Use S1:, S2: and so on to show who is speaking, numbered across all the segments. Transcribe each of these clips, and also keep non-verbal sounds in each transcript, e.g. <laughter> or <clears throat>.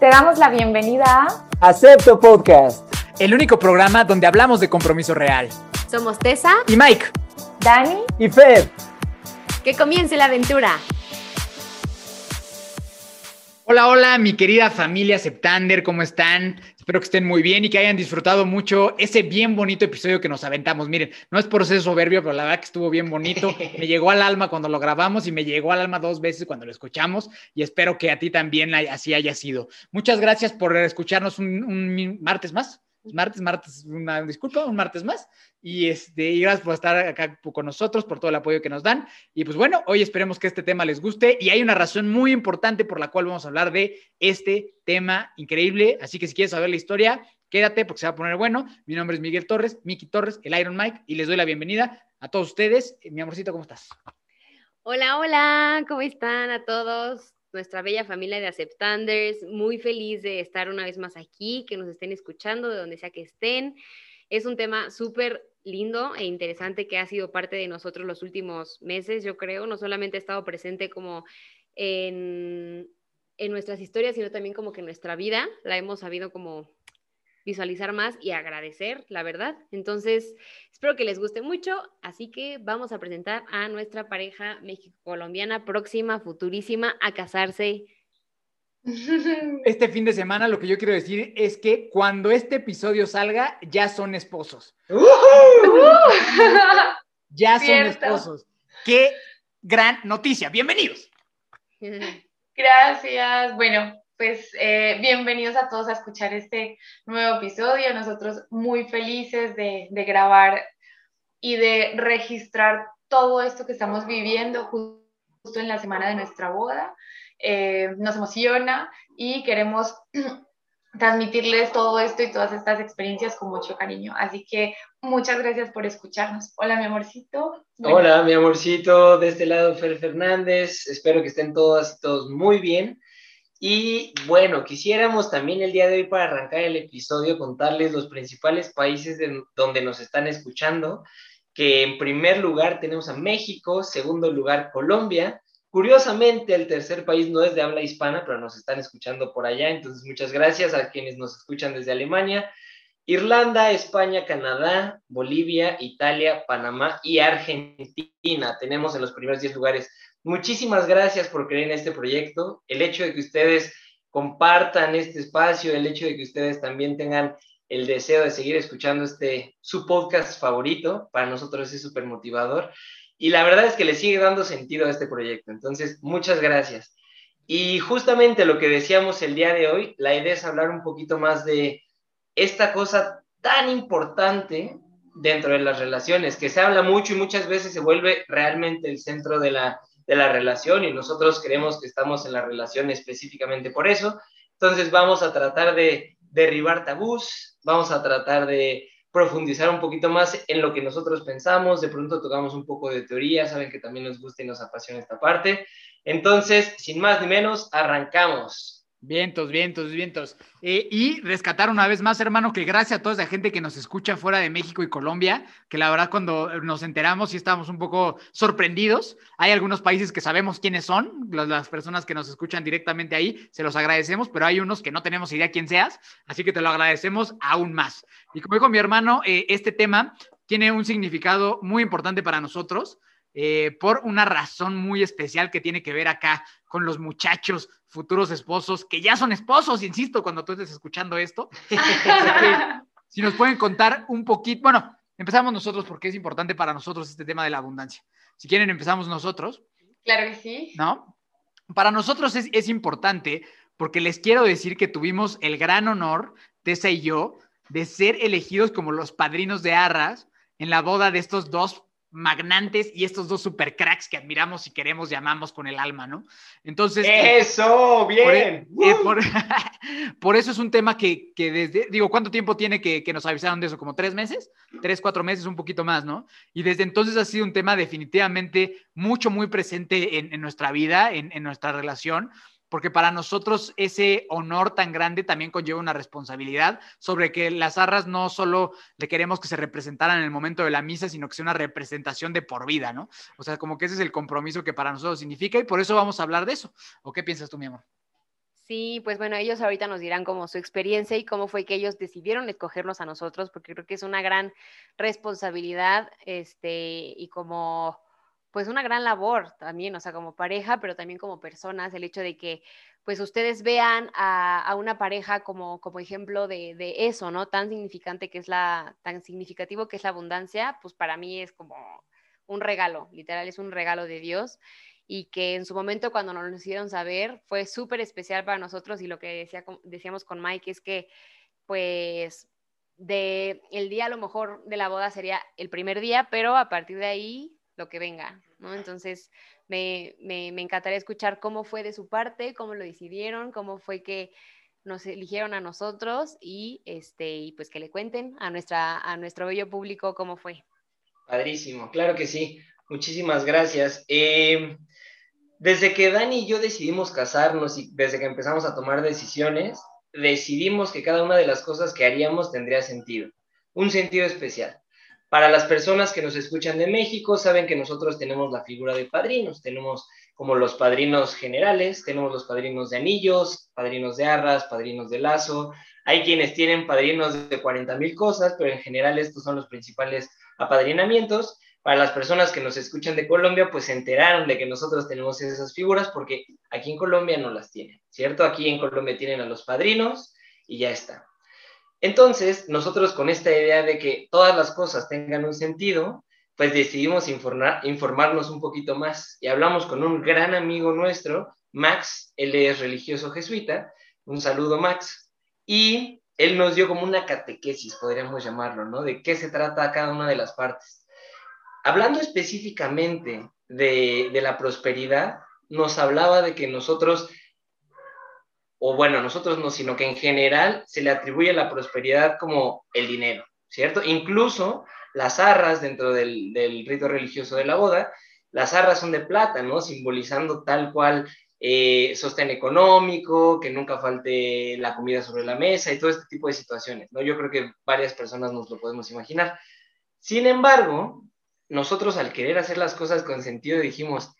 S1: Te damos la bienvenida a
S2: Acepto Podcast,
S3: el único programa donde hablamos de compromiso real.
S4: Somos Tessa
S3: y Mike,
S1: Dani
S2: y Fer.
S4: Que comience la aventura.
S3: Hola, hola, mi querida familia Septander, ¿cómo están? Espero que estén muy bien y que hayan disfrutado mucho ese bien bonito episodio que nos aventamos. Miren, no es por ser soberbio, pero la verdad que estuvo bien bonito. <laughs> Me llegó al alma cuando lo grabamos y me llegó al alma dos veces cuando lo escuchamos y espero que a ti también así haya sido. Muchas gracias por escucharnos un martes más martes, martes, una disculpa, un martes más. Y, este, y gracias por estar acá con nosotros, por todo el apoyo que nos dan. Y pues bueno, hoy esperemos que este tema les guste. Y hay una razón muy importante por la cual vamos a hablar de este tema increíble. Así que si quieres saber la historia, quédate porque se va a poner bueno. Mi nombre es Miguel Torres, Miki Torres, el Iron Mike, y les doy la bienvenida a todos ustedes. Mi amorcito, ¿cómo estás?
S4: Hola, hola, ¿cómo están a todos? Nuestra bella familia de Aceptanders, muy feliz de estar una vez más aquí, que nos estén escuchando de donde sea que estén. Es un tema súper lindo e interesante que ha sido parte de nosotros los últimos meses, yo creo. No solamente ha estado presente como en, en nuestras historias, sino también como que en nuestra vida la hemos sabido como visualizar más y agradecer, la verdad. Entonces, espero que les guste mucho, así que vamos a presentar a nuestra pareja México-colombiana próxima, futurísima, a casarse. <laughs>
S3: Este fin de semana lo que yo quiero decir es que cuando este episodio salga, ya son esposos. ya son esposos. Qué gran noticia. Bienvenidos. <laughs>
S5: Gracias. Bueno, pues eh, bienvenidos a todos a escuchar este nuevo episodio. Nosotros muy felices de, grabar y de registrar todo esto que estamos viviendo justo en la semana de nuestra boda. Eh, nos emociona y queremos <clears throat> transmitirles todo esto y todas estas experiencias con mucho cariño. Así que muchas gracias por escucharnos. Hola, mi amorcito.
S2: Hola, mi amorcito. De este lado, Fer Fernández. Espero que estén todas y todos muy bien. Y bueno, quisiéramos también el día de hoy para arrancar el episodio contarles los principales países donde nos están escuchando, que en primer lugar tenemos a México, segundo lugar Colombia. Curiosamente, el tercer país no es de habla hispana, pero nos están escuchando por allá, entonces muchas gracias a quienes nos escuchan desde Alemania. Irlanda, España, Canadá, Bolivia, Italia, Panamá y Argentina. Tenemos en los primeros 10 lugares Muchísimas gracias por creer en este proyecto. El hecho de que ustedes compartan este espacio, el hecho de que ustedes también tengan el deseo de seguir escuchando este su podcast favorito, para nosotros es súper motivador. Y la verdad es que le sigue dando sentido a este proyecto. Entonces, muchas gracias. Y justamente lo que decíamos el día de hoy, la idea es hablar un poquito más de esta cosa tan importante dentro de las relaciones, que se habla mucho y muchas veces se vuelve realmente el centro de la de la relación y nosotros creemos que estamos en la relación específicamente por eso. Entonces vamos a tratar de derribar tabús, vamos a tratar de profundizar un poquito más en lo que nosotros pensamos, de pronto tocamos un poco de teoría, saben que también nos gusta y nos apasiona esta parte. Entonces, sin más ni menos, arrancamos.
S3: Vientos, vientos, vientos. Eh, y rescatar una vez más, hermano, que gracias a toda esa gente que nos escucha fuera de México y Colombia, que la verdad cuando nos enteramos y estábamos un poco sorprendidos. Hay algunos países que sabemos quiénes son, las, personas que nos escuchan directamente ahí, se los agradecemos, pero hay unos que no tenemos idea quién seas, así que te lo agradecemos aún más. Y como dijo mi hermano, eh, este tema tiene un significado muy importante para nosotros. Eh, por una razón muy especial que tiene que ver acá con los muchachos, futuros esposos, que ya son esposos, insisto, cuando tú estés escuchando esto. <laughs> si nos pueden contar un poquito, bueno, empezamos nosotros porque es importante para nosotros este tema de la abundancia. Si quieren, empezamos nosotros.
S5: Claro que sí.
S3: ¿No? Para nosotros es, es importante porque les quiero decir que tuvimos el gran honor, Tessa y yo, de ser elegidos como los padrinos de Arras en la boda de estos dos magnantes y estos dos super cracks que admiramos y queremos, llamamos con el alma, ¿no? Entonces...
S2: Eh, eso, bien.
S3: Eh, <laughs> por, eso es un tema que, desde, digo, ¿cuánto tiempo tiene que, nos avisaron de eso? ¿Como tres meses? Tres, cuatro meses, un poquito más, ¿no? Y desde entonces ha sido un tema definitivamente mucho, muy presente en, nuestra vida, en, en nuestra relación porque para nosotros ese honor tan grande también conlleva una responsabilidad sobre que las arras no solo le queremos que se representaran en el momento de la misa, sino que sea una representación de por vida, ¿no? O sea, como que ese es el compromiso que para nosotros significa y por eso vamos a hablar de eso. ¿O qué piensas tú, mi amor?
S4: Sí, pues bueno, ellos ahorita nos dirán como su experiencia y cómo fue que ellos decidieron escogernos a nosotros, porque creo que es una gran responsabilidad, este, y como, pues una gran labor también, o sea, como pareja, pero también como personas, el hecho de que, pues ustedes vean a, una pareja como, como ejemplo de, de, eso, ¿no? Tan significante que es la, tan significativo que es la abundancia, pues para mí es como un regalo, literal, es un regalo de Dios y que en su momento cuando nos lo hicieron saber fue súper especial para nosotros y lo que decía, decíamos con Mike es que pues de el día a lo mejor de la boda sería el primer día, pero a partir de ahí lo que venga, ¿no? Entonces me, me, encantaría escuchar cómo fue de su parte, cómo lo decidieron, cómo fue que nos eligieron a nosotros y este y pues que le cuenten a nuestra a nuestro bello público cómo fue.
S2: Padrísimo, claro que sí. Muchísimas gracias. Eh, desde que Dani y yo decidimos casarnos y desde que empezamos a tomar decisiones, decidimos que cada una de las cosas que haríamos tendría sentido, un sentido especial. Para las personas que nos escuchan de México, saben que nosotros tenemos la figura de padrinos, tenemos como los padrinos generales, tenemos los padrinos de anillos, padrinos de arras, padrinos de lazo, hay quienes tienen padrinos de 40 mil cosas, pero en general estos son los principales apadrinamientos para las personas que nos escuchan de Colombia, pues se enteraron de que nosotros tenemos esas figuras porque aquí en Colombia no las tienen, ¿cierto? Aquí en Colombia tienen a los padrinos y ya está. Entonces, nosotros con esta idea de que todas las cosas tengan un sentido, pues decidimos informar, informarnos un poquito más. Y hablamos con un gran amigo nuestro, Max, él es religioso jesuita, un saludo Max, y él nos dio como una catequesis, podríamos llamarlo, ¿no? De qué se trata cada una de las partes. Hablando específicamente de, la prosperidad, nos hablaba de que nosotros, o bueno, nosotros no, sino que en general se le atribuye la prosperidad como el dinero, ¿cierto? Incluso las arras dentro del, rito religioso de la boda, las arras son de plata, ¿no? Simbolizando tal cual eh, sostén económico, que nunca falte la comida sobre la mesa y todo este tipo de situaciones, ¿no? Yo creo que varias personas nos lo podemos imaginar. Sin embargo, nosotros al querer hacer las cosas con sentido dijimos,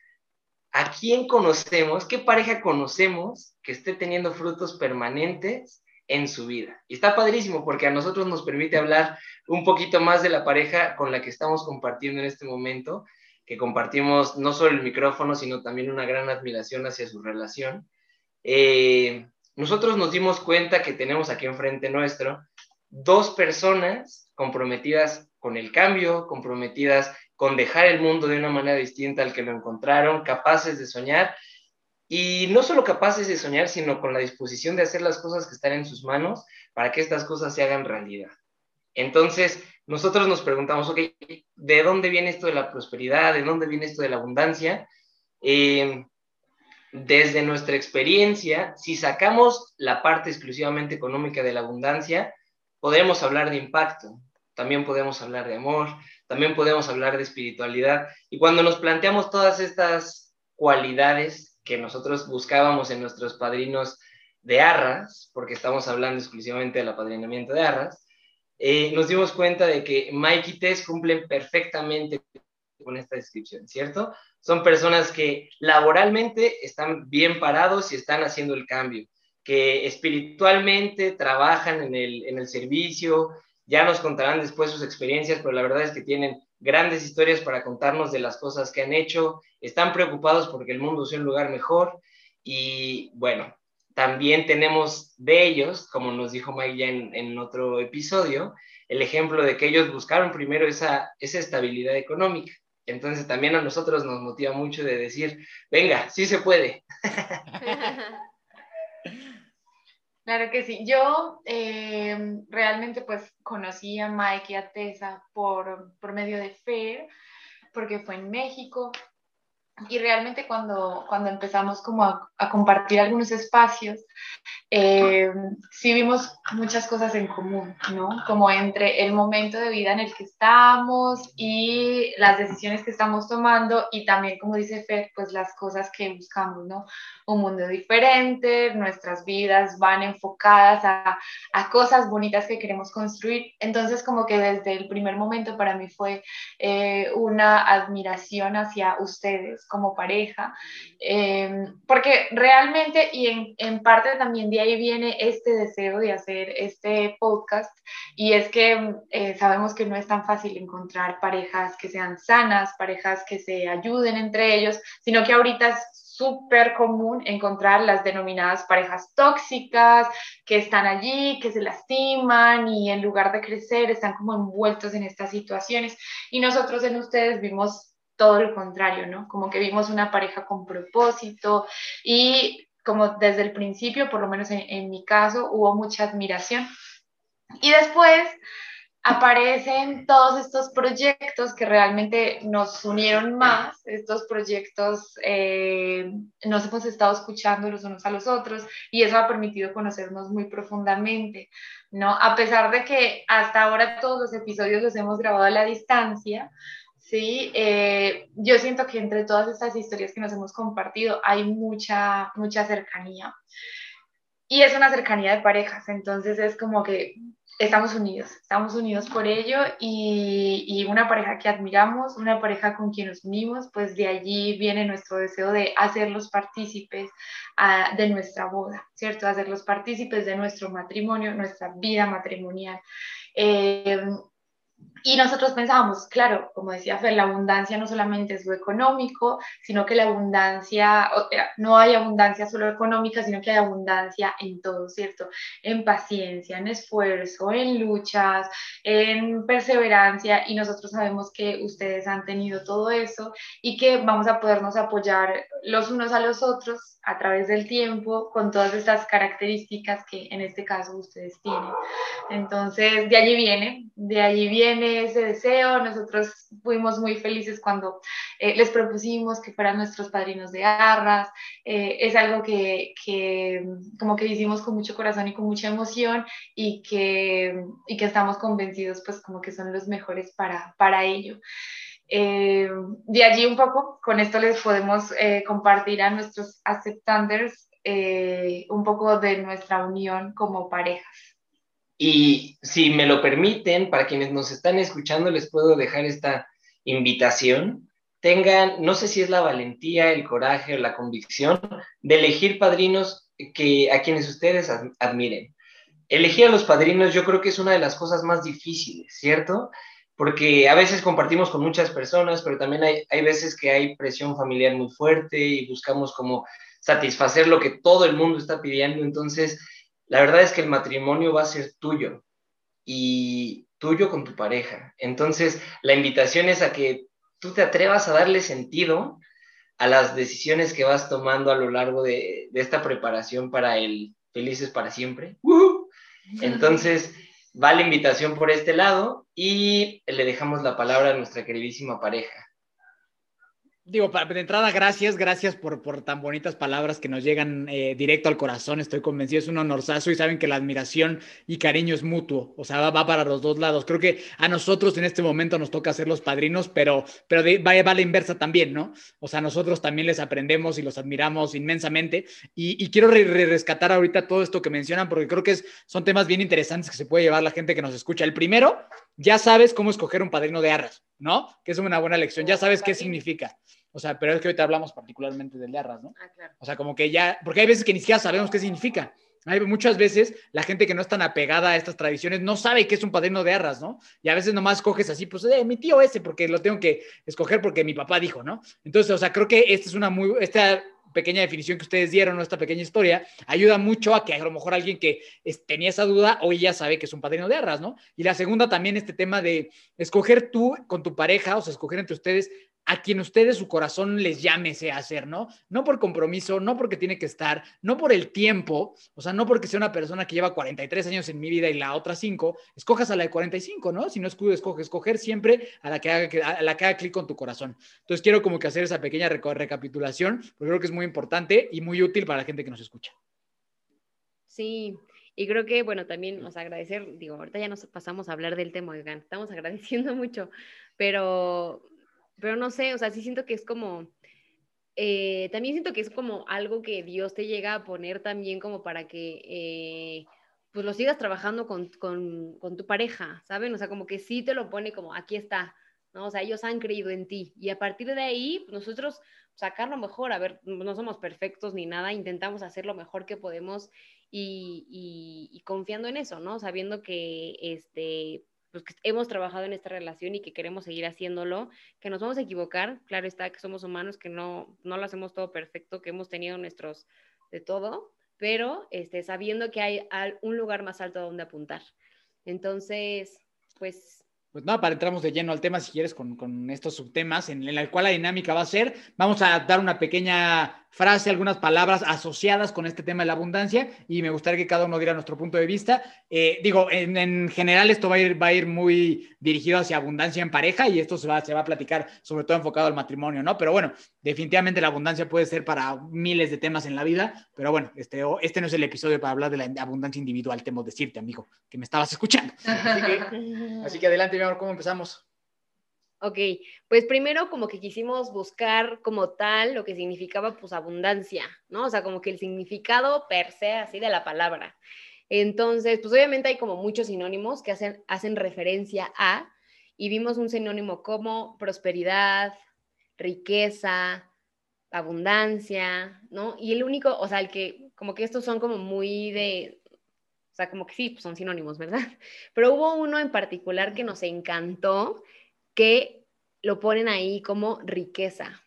S2: ¿a quién conocemos, qué pareja conocemos que esté teniendo frutos permanentes en su vida? Y está padrísimo porque a nosotros nos permite hablar un poquito más de la pareja con la que estamos compartiendo en este momento, que compartimos no solo el micrófono, sino también una gran admiración hacia su relación. Eh, nosotros nos dimos cuenta que tenemos aquí enfrente nuestro dos personas comprometidas con el cambio, comprometidas con dejar el mundo de una manera distinta al que lo encontraron, capaces de soñar y no solo capaces de soñar, sino con la disposición de hacer las cosas que están en sus manos para que estas cosas se hagan realidad. Entonces, nosotros nos preguntamos, ¿de dónde viene esto de la prosperidad? ¿De dónde viene esto de la abundancia? Eh, desde nuestra experiencia, si sacamos la parte exclusivamente económica de la abundancia, podemos hablar de impacto, también podemos hablar de amor, también podemos hablar de espiritualidad. Y cuando nos planteamos todas estas cualidades que nosotros buscábamos en nuestros padrinos de arras, porque estamos hablando exclusivamente del apadrinamiento de arras, eh, nos dimos cuenta de que Mike y Tess cumplen perfectamente con esta descripción, ¿cierto? Son personas que laboralmente están bien parados y están haciendo el cambio, que espiritualmente trabajan en el, en el servicio, ya nos contarán después sus experiencias, pero la verdad es que tienen grandes historias para contarnos de las cosas que han hecho, están preocupados porque el mundo sea un lugar mejor y bueno, también tenemos de ellos, como nos dijo Mike ya en, otro episodio, el ejemplo de que ellos buscaron primero esa, esa estabilidad económica. Entonces también a nosotros nos motiva mucho de decir, venga, sí se puede. <laughs>
S5: Claro que sí. Yo eh, realmente pues conocí a Mike y a Tessa por, por medio de FAIR, porque fue en México y realmente cuando, cuando empezamos como a, a compartir algunos espacios, eh, sí vimos muchas cosas en común, ¿no? Como entre el momento de vida en el que estamos y las decisiones que estamos tomando y también, como dice Fer, pues las cosas que buscamos, ¿no? Un mundo diferente, nuestras vidas van enfocadas a, a cosas bonitas que queremos construir. Entonces, como que desde el primer momento para mí fue eh, una admiración hacia ustedes como pareja, em, porque realmente y en, en, parte también de ahí viene este deseo de hacer este podcast y es que eh, sabemos que no es tan fácil encontrar parejas que sean sanas, parejas que se ayuden entre ellos, sino que ahorita es súper común encontrar las denominadas parejas tóxicas que están allí, que se lastiman y en lugar de crecer están como envueltos en estas situaciones. Y nosotros en ustedes vimos todo lo contrario, ¿no? Como que vimos una pareja con propósito y como desde el principio, por lo menos en, en mi caso, hubo mucha admiración. Y después aparecen todos estos proyectos que realmente nos unieron más, estos proyectos eh, nos hemos estado escuchando los unos a los otros y eso ha permitido conocernos muy profundamente, ¿no? A pesar de que hasta ahora todos los episodios los hemos grabado a la distancia, ¿sí? Eh, yo siento que entre todas estas historias que nos hemos compartido hay mucha, mucha cercanía. Y es una cercanía de parejas, entonces es como que estamos unidos, estamos unidos por ello y, una pareja que admiramos, una pareja con quien nos unimos, pues de allí viene nuestro deseo de hacerlos partícipes ah, de nuestra boda, ¿cierto? Hacerlos partícipes de nuestro matrimonio, nuestra vida matrimonial. Eh, y nosotros pensábamos, claro, como decía Fer, la abundancia no solamente es lo económico, sino que la abundancia, no hay abundancia solo económica, sino que hay abundancia en todo, ¿cierto? En paciencia, en esfuerzo, en luchas, en perseverancia, y nosotros sabemos que ustedes han tenido todo eso y que vamos a podernos apoyar los unos a los otros a través del tiempo con todas estas características que en este caso ustedes tienen. Entonces, de allí viene, de allí viene ese deseo. Nosotros fuimos muy felices cuando eh, les propusimos que fueran nuestros padrinos de arras. Eh, es algo que, que, como que hicimos con mucho corazón y con mucha emoción y que, y que estamos convencidos pues como que son los mejores para, para ello. Eh, de allí un poco, con esto les podemos eh, compartir a nuestros aceptanders eh, un poco de nuestra unión como parejas.
S2: Y si me lo permiten, para quienes nos están escuchando, les puedo dejar esta invitación. Tengan, no sé si es la valentía, el coraje o la convicción de elegir padrinos que, a quienes ustedes admiren. Elegir a los padrinos yo creo que es una de las cosas más difíciles, ¿cierto? porque a veces compartimos con muchas personas, pero también hay, hay veces que hay presión familiar muy fuerte y buscamos como satisfacer lo que todo el mundo está pidiendo. Entonces, la verdad es que el matrimonio va a ser tuyo y tuyo con tu pareja. Entonces, la invitación es a que tú te atrevas a darle sentido a las decisiones que vas tomando a lo largo de, esta preparación para el Felices para siempre. Entonces, va la invitación por este lado y le dejamos la palabra a nuestra queridísima pareja.
S3: Digo, de entrada, gracias, gracias por, por tan bonitas palabras que nos llegan eh, directo al corazón. Estoy convencido, es un honorazo y saben que la admiración y cariño es mutuo, o sea, va, para los dos lados. Creo que a nosotros en este momento nos toca ser los padrinos, pero, pero va, va, a la inversa también, ¿no? O sea, nosotros también les aprendemos y los admiramos inmensamente. Y, quiero rescatar ahorita todo esto que mencionan, porque creo que es, son temas bien interesantes que se puede llevar la gente que nos escucha. El primero, ya sabes cómo escoger un padrino de arras, ¿no? Que es una buena lección, ya sabes qué significa. O sea, pero es que ahorita hablamos particularmente del de arras, ¿no? Ah, claro. O sea, como que ya, porque hay veces que ni siquiera sabemos qué significa. Hay muchas veces la gente que no es tan apegada a estas tradiciones no sabe qué es un padrino de arras, ¿no? Y a veces nomás coges así, pues, de mi tío ese, porque lo tengo que escoger porque mi papá dijo, ¿no? Entonces, o sea, creo que esta es una muy, esta pequeña definición que ustedes dieron, esta pequeña historia, ayuda mucho a que a lo mejor alguien que tenía esa duda hoy ya sabe que es un padrino de arras, ¿no? Y la segunda también este tema de escoger tú con tu pareja, o sea, escoger entre ustedes a quien ustedes su corazón les llame a hacer, ¿no? No por compromiso, no porque tiene que estar, no por el tiempo, o sea, no porque sea una persona que lleva 43 años en mi vida y la otra 5, escojas a la de 45, ¿no? Si no escoge, escoger siempre a la que haga, a la que haga clic con tu corazón. Entonces quiero como que hacer esa pequeña recapitulación, porque creo que es muy importante y muy útil para la gente que nos escucha.
S4: Sí, y creo que, bueno, también nos agradecer, digo, ahorita ya nos pasamos a hablar del tema, oigan, estamos <laughs> agradeciendo mucho, pero pero no sé, o sea, sí siento que es como, eh, también siento que es como algo que Dios te llega a poner también como para que, eh, pues lo sigas trabajando con, con, con, tu pareja, ¿saben? O sea, como que sí te lo pone como, aquí está, ¿no? O sea, ellos han creído en ti y a partir de ahí nosotros sacar lo mejor, a ver, no somos perfectos ni nada, intentamos hacer lo mejor que podemos y, confiando en eso, ¿no? Sabiendo que, este, pues que hemos trabajado en esta relación y que queremos seguir haciéndolo, que nos vamos a equivocar, claro está que somos humanos, que no, no lo hacemos todo perfecto, que hemos tenido nuestros de todo, pero este, sabiendo que hay un lugar más alto donde apuntar. Entonces, pues
S3: pues nada, para entramos de lleno al tema, si quieres, con, con estos subtemas, en, en, el cual la dinámica va a ser, vamos a dar una pequeña frase, algunas palabras asociadas con este tema de la abundancia y me gustaría que cada uno diera nuestro punto de vista. Eh, digo, en, general esto va a, ir, va a ir muy dirigido hacia abundancia en pareja y esto se va, se va a platicar sobre todo enfocado al matrimonio, ¿no? Pero bueno, definitivamente la abundancia puede ser para miles de temas en la vida, pero bueno, este, este no es el episodio para hablar de la abundancia individual, temo decirte, amigo, que me estabas escuchando. Así que, así que adelante, mi amor, ¿cómo empezamos?
S4: Ok, pues primero como que quisimos buscar como tal lo que significaba pues abundancia, ¿no? O sea, como que el significado per se así de la palabra. Entonces, pues obviamente hay como muchos sinónimos que hacen, hacen referencia a, y vimos un sinónimo como prosperidad, riqueza, abundancia, ¿no? Y el único, o sea, el que, como que estos son como muy de, o sea, como que sí, pues son sinónimos, ¿verdad? <laughs> Pero hubo uno en particular que nos encantó, que lo ponen ahí como riqueza.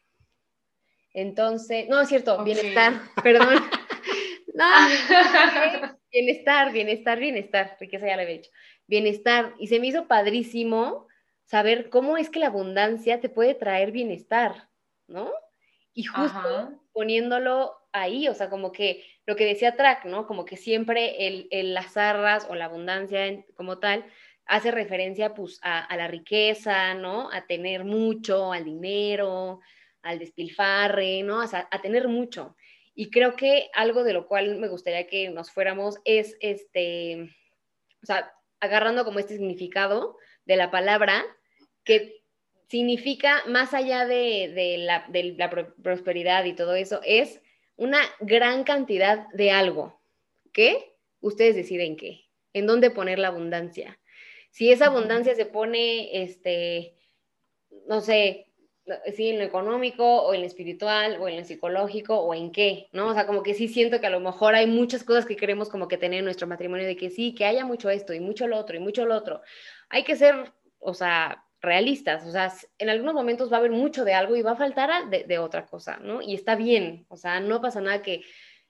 S4: Entonces, no, es cierto, bienestar, <laughs> perdón. <laughs> no, <laughs> bienestar, bienestar, bienestar, riqueza ya lo había hecho. Bienestar. Y se me hizo padrísimo saber cómo es que la abundancia te puede traer bienestar, ¿no? Y justo poniéndolo ahí, o sea, como que lo que decía Track, ¿no? Como que siempre el, las arras o la abundancia como tal hace referencia pues a, la riqueza, ¿no? A tener mucho, al dinero, al despilfarre, ¿no? a tener mucho. Y creo que algo de lo cual me gustaría que nos fuéramos es, este, o sea, agarrando como este significado de la palabra, que significa, más allá de, la, de la prosperidad y todo eso, es una gran cantidad de algo. ¿Qué? Ustedes deciden qué. ¿En dónde poner la abundancia? Si esa abundancia se pone, este, no sé, si en lo económico o en lo espiritual o en lo psicológico o en qué, ¿no? O sea, como que sí siento que a lo mejor hay muchas cosas que queremos como que tener en nuestro matrimonio, de que sí, que haya mucho esto y mucho lo otro y mucho lo otro. Hay que ser, o sea, realistas, o sea, en algunos momentos va a haber mucho de algo y va a faltar de, de otra cosa, ¿no? Y está bien, o sea, no pasa nada que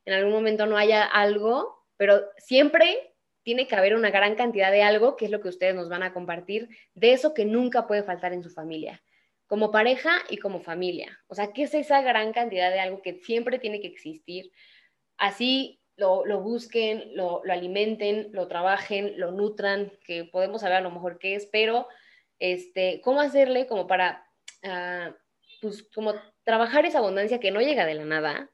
S4: en algún momento no haya algo, pero siempre tiene que haber una gran cantidad de algo, que es lo que ustedes nos van a compartir, de eso que nunca puede faltar en su familia, como pareja y como familia. O sea, ¿qué es esa gran cantidad de algo que siempre tiene que existir? Así lo, busquen, lo, alimenten, lo trabajen, lo nutran, que podemos saber a lo mejor qué es, pero este, ¿cómo hacerle como para, uh, pues, como trabajar esa abundancia que no llega de la nada,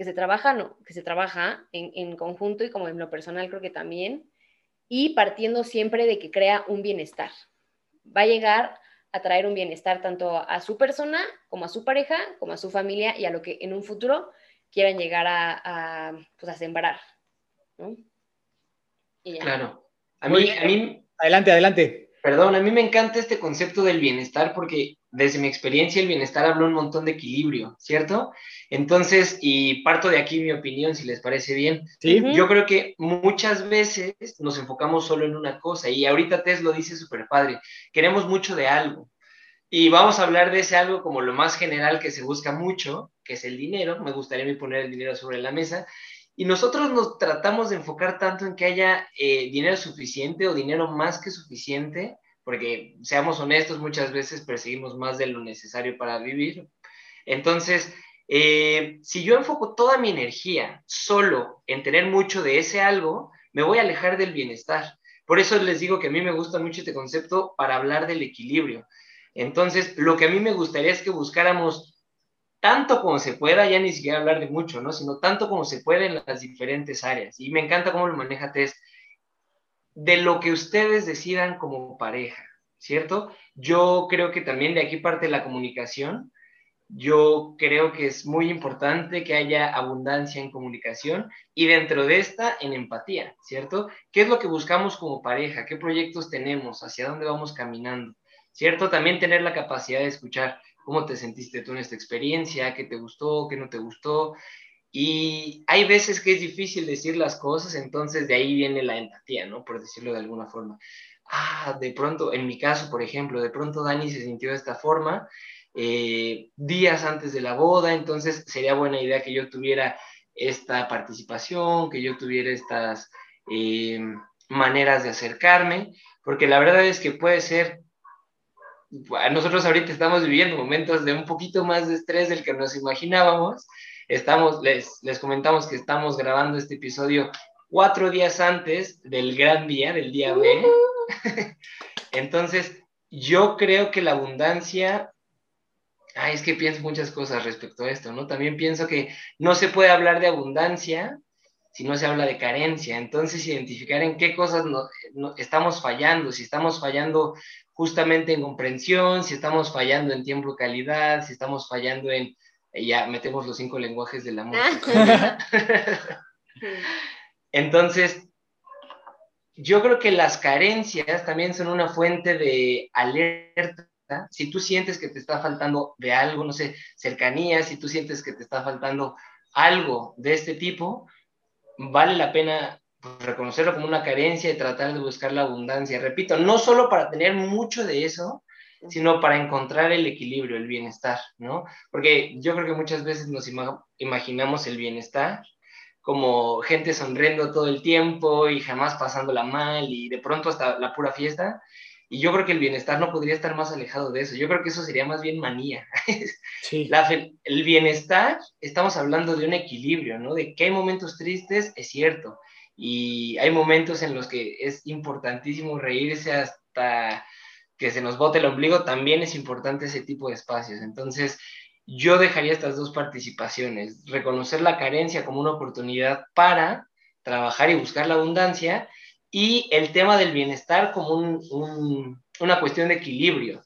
S4: que se trabaja, no, que se trabaja en, conjunto y como en lo personal creo que también, y partiendo siempre de que crea un bienestar. Va a llegar a traer un bienestar tanto a su persona como a su pareja, como a su familia y a lo que en un futuro quieran llegar a, pues a sembrar.
S2: Claro. A mí, a mí...
S3: Adelante, adelante.
S2: Perdón, a mí me encanta este concepto del bienestar porque desde mi experiencia el bienestar habla un montón de equilibrio, ¿cierto? Entonces, y parto de aquí mi opinión, si les parece bien.
S3: ¿Sí?
S2: Yo creo que muchas veces nos enfocamos solo en una cosa y ahorita Tess lo dice súper padre, queremos mucho de algo. Y vamos a hablar de ese algo como lo más general que se busca mucho, que es el dinero. Me gustaría poner el dinero sobre la mesa. Y nosotros nos tratamos de enfocar tanto en que haya eh, dinero suficiente o dinero más que suficiente, porque seamos honestos, muchas veces perseguimos más de lo necesario para vivir. Entonces, eh, si yo enfoco toda mi energía solo en tener mucho de ese algo, me voy a alejar del bienestar. Por eso les digo que a mí me gusta mucho este concepto para hablar del equilibrio. Entonces, lo que a mí me gustaría es que buscáramos tanto como se pueda, ya ni siquiera hablar de mucho, ¿no? Sino tanto como se puede en las diferentes áreas. Y me encanta cómo lo maneja Tess, de lo que ustedes decidan como pareja, ¿cierto? Yo creo que también de aquí parte la comunicación. Yo creo que es muy importante que haya abundancia en comunicación y dentro de esta en empatía, ¿cierto? ¿Qué es lo que buscamos como pareja? ¿Qué proyectos tenemos? ¿Hacia dónde vamos caminando? ¿cierto? También tener la capacidad de escuchar cómo te sentiste tú en esta experiencia, qué te gustó, qué no te gustó. Y hay veces que es difícil decir las cosas, entonces de ahí viene la empatía, ¿no? Por decirlo de alguna forma. Ah, de pronto, en mi caso, por ejemplo, de pronto Dani se sintió de esta forma eh, días antes de la boda, entonces sería buena idea que yo tuviera esta participación, que yo tuviera estas eh, maneras de acercarme, porque la verdad es que puede ser nosotros ahorita estamos viviendo momentos de un poquito más de estrés del que nos imaginábamos. Estamos, les, les comentamos que estamos grabando este episodio cuatro días antes del gran día, del día B. <laughs> Entonces, yo creo que la abundancia, ay, es que pienso muchas cosas respecto a esto, ¿no? También pienso que no se puede hablar de abundancia si no se habla de carencia. Entonces, identificar en qué cosas no, estamos fallando, si estamos fallando justamente en comprensión, si estamos fallando en tiempo y calidad, si estamos fallando en, eh, ya metemos los cinco lenguajes del amor. <laughs> Entonces, yo creo que las carencias también son una fuente de alerta. Si tú sientes que te está faltando de algo, no sé, cercanía, si tú sientes que te está faltando algo de este tipo, vale la pena reconocerlo como una carencia y tratar de buscar la abundancia. Repito, no solo para tener mucho de eso, sino para encontrar el equilibrio, el bienestar, ¿no? Porque yo creo que muchas veces nos imaginamos el bienestar como gente sonriendo todo el tiempo y jamás pasándola mal y de pronto hasta la pura fiesta. Y yo creo que el bienestar no podría estar más alejado de eso. Yo creo que eso sería más bien manía. <laughs> Sí. el bienestar, estamos hablando de un equilibrio, ¿no? De que hay momentos tristes, es cierto, y hay momentos en los que es importantísimo reírse hasta que se nos bote el ombligo, también es importante ese tipo de espacios. Entonces, yo dejaría estas dos participaciones, reconocer la carencia como una oportunidad para trabajar y buscar la abundancia y el tema del bienestar como una cuestión de equilibrio,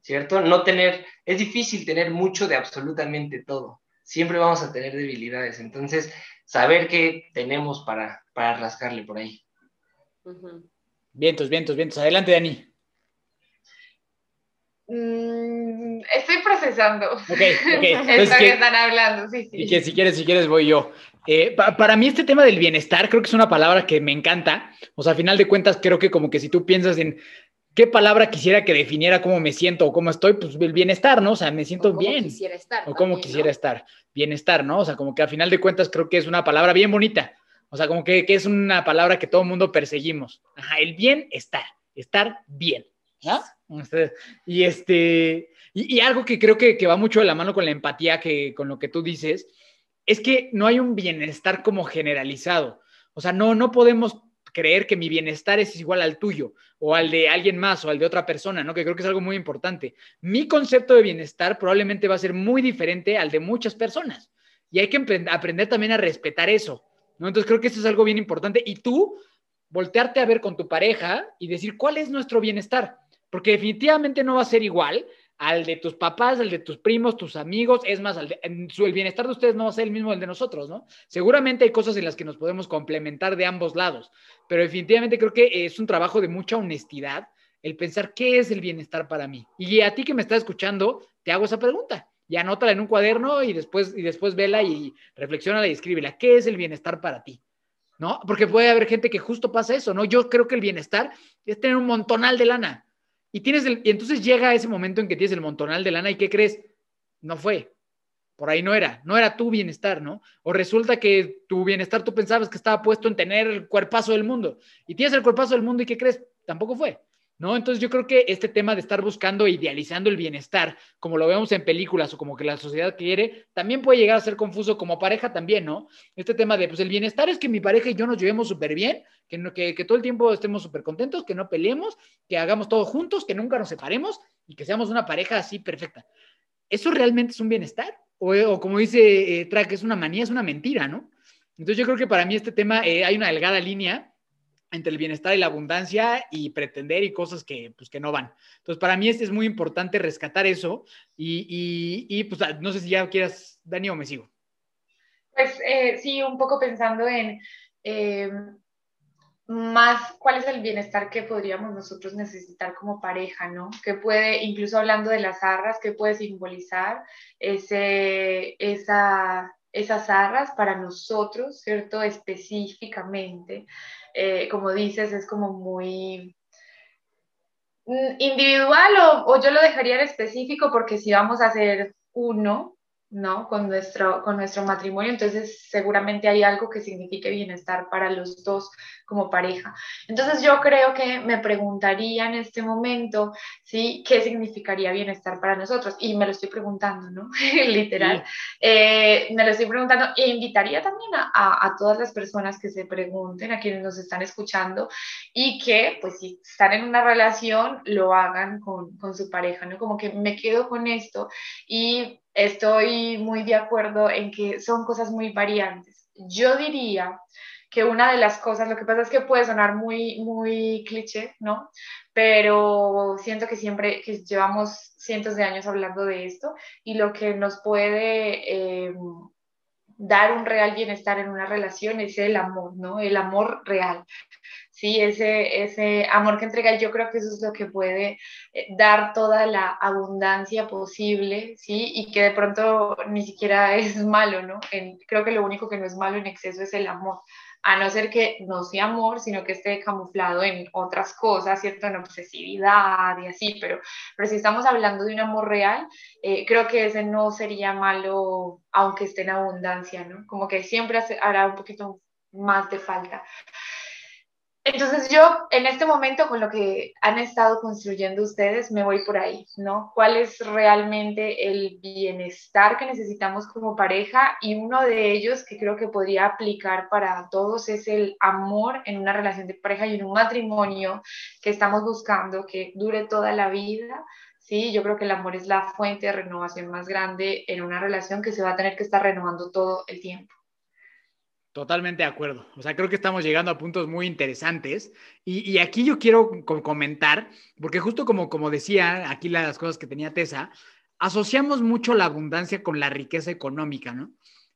S2: ¿cierto? No tener, es difícil tener mucho de absolutamente todo, siempre vamos a tener debilidades, entonces saber qué tenemos para, para rascarle por ahí.
S3: Vientos, vientos, vientos. Adelante, Dani.
S5: Mm, estoy procesando. Ok,
S3: ok. <laughs>
S5: Esto que, están hablando, sí, sí.
S3: Y que si quieres, si quieres, voy yo. Eh, para mí este tema del bienestar creo que es una palabra que me encanta. O sea, a final de cuentas creo que como que si tú piensas en qué palabra quisiera que definiera cómo me siento o cómo estoy, pues el bienestar, ¿no? O sea, me siento
S4: o
S3: bien.
S4: Quisiera estar,
S3: o cómo quisiera estar. Bienestar, ¿no? O sea, como que a final de cuentas creo que es una palabra bien bonita. O sea, como que, es una palabra que todo el mundo perseguimos. Ajá, el bienestar, estar bien. ¿no? Y este, y, algo que creo que, que, va mucho de la mano con la empatía, que con lo que tú dices, es que no hay un bienestar como generalizado. O sea, no, no podemos creer que mi bienestar es igual al tuyo o al de alguien más o al de otra persona, ¿no? Que creo que es algo muy importante. Mi concepto de bienestar probablemente va a ser muy diferente al de muchas personas y hay que aprender también a respetar eso. ¿no? Entonces creo que eso es algo bien importante. Y tú, voltearte a ver con tu pareja y decir, ¿cuál es nuestro bienestar? Porque definitivamente no va a ser igual al de tus papás, al de tus primos, tus amigos, es más, el bienestar de ustedes no va a ser el mismo el de nosotros, ¿no? Seguramente hay cosas en las que nos podemos complementar de ambos lados, pero definitivamente creo que es un trabajo de mucha honestidad el pensar qué es el bienestar para mí. Y a ti que me estás escuchando, te hago esa pregunta y anótala en un cuaderno y después, y después vela y reflexiona y escríbela. ¿Qué es el bienestar para ti? ¿No? Porque puede haber gente que justo pasa eso, ¿no? Yo creo que el bienestar es tener un montonal de lana. Y, tienes el, y entonces llega ese momento en que tienes el montonal de lana y ¿qué crees? No fue. Por ahí no era. No era tu bienestar, ¿no? O resulta que tu bienestar tú pensabas que estaba puesto en tener el cuerpazo del mundo. Y tienes el cuerpazo del mundo y ¿qué crees? Tampoco fue. ¿No? Entonces yo creo que este tema de estar buscando e idealizando el bienestar, como lo vemos en películas o como que la sociedad quiere, también puede llegar a ser confuso como pareja también, ¿no? Este tema de, pues el bienestar es que mi pareja y yo nos llevemos súper bien, que, que, que, todo el tiempo estemos súper contentos, que no peleemos, que hagamos todo juntos, que nunca nos separemos y que seamos una pareja así perfecta. ¿Eso realmente es un bienestar? O, como dice eh, Track, es una manía, es una mentira, ¿no? Entonces yo creo que para mí este tema eh, hay una delgada línea entre el bienestar y la abundancia y pretender y cosas que, pues, que no van. Entonces, para mí es, muy importante rescatar eso y, y, pues no sé si ya quieras, Dani, o me sigo.
S5: Pues eh, sí, un poco pensando en, em, más cuál es el bienestar que podríamos nosotros necesitar como pareja, ¿no? Que puede, incluso hablando de las arras, que puede simbolizar ese, esa, esas arras para nosotros, ¿cierto? Específicamente. Eh, como dices, es como muy mm, individual o, o, yo lo dejaría en específico porque si vamos a hacer uno, ¿no? Con nuestro, con nuestro matrimonio, entonces seguramente hay algo que signifique bienestar para los dos como pareja. Entonces yo creo que me preguntaría en este momento, ¿sí? ¿Qué significaría bienestar para nosotros? Y me lo estoy preguntando, ¿no? <laughs> Literal. Eh, me lo estoy preguntando e invitaría también a, a, todas las personas que se pregunten, a quienes nos están escuchando y que, pues si están en una relación, lo hagan con, con su pareja, ¿no? Como que me quedo con esto y estoy muy de acuerdo en que son cosas muy variantes. Yo diría que una de las cosas, lo que pasa es que puede sonar muy, muy cliché, ¿no? Pero siento que siempre, que llevamos cientos de años hablando de esto y lo que nos puede eh, dar un real bienestar en una relación es el amor, ¿no? El amor real. Sí, ese, ese amor que entrega, yo creo que eso es lo que puede eh, dar toda la abundancia posible, ¿sí? Y que de pronto ni siquiera <laughs> es malo, ¿no? creo que lo único que no es malo en exceso es el amor a no ser que no sea amor, sino que esté camuflado en otras cosas, ¿cierto? En obsesividad y así, pero, pero si estamos hablando de un amor real, eh, creo que ese no sería malo, aunque esté en abundancia, ¿no? Como que siempre hará un poquito más de falta. Entonces yo en este momento con lo que han estado construyendo ustedes me voy por ahí, ¿no? ¿Cuál es realmente el bienestar que necesitamos como pareja? Y uno de ellos que creo que podría aplicar para todos es el amor en una relación de pareja y en un matrimonio que estamos buscando que dure toda la vida. Sí, yo creo que el amor es la fuente de renovación más grande en una relación que se va a tener que estar renovando todo el tiempo.
S3: Totalmente de acuerdo. O sea, creo que estamos llegando a puntos muy interesantes. Y, aquí yo quiero comentar, porque justo como, como decía aquí las cosas que tenía Tessa, asociamos mucho la abundancia con la riqueza económica, ¿no?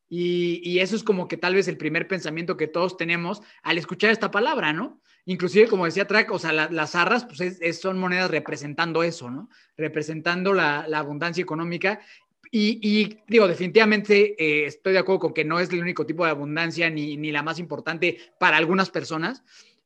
S3: Y, eso es como que tal vez el primer pensamiento que todos tenemos al escuchar esta palabra, ¿no? Inclusive, como decía Track, o sea, las arras pues son monedas representando eso, ¿no? Representando la, la abundancia económica. Y, digo, definitivamente eh, estoy de acuerdo con que no es el único tipo de abundancia ni, ni la más importante para algunas personas.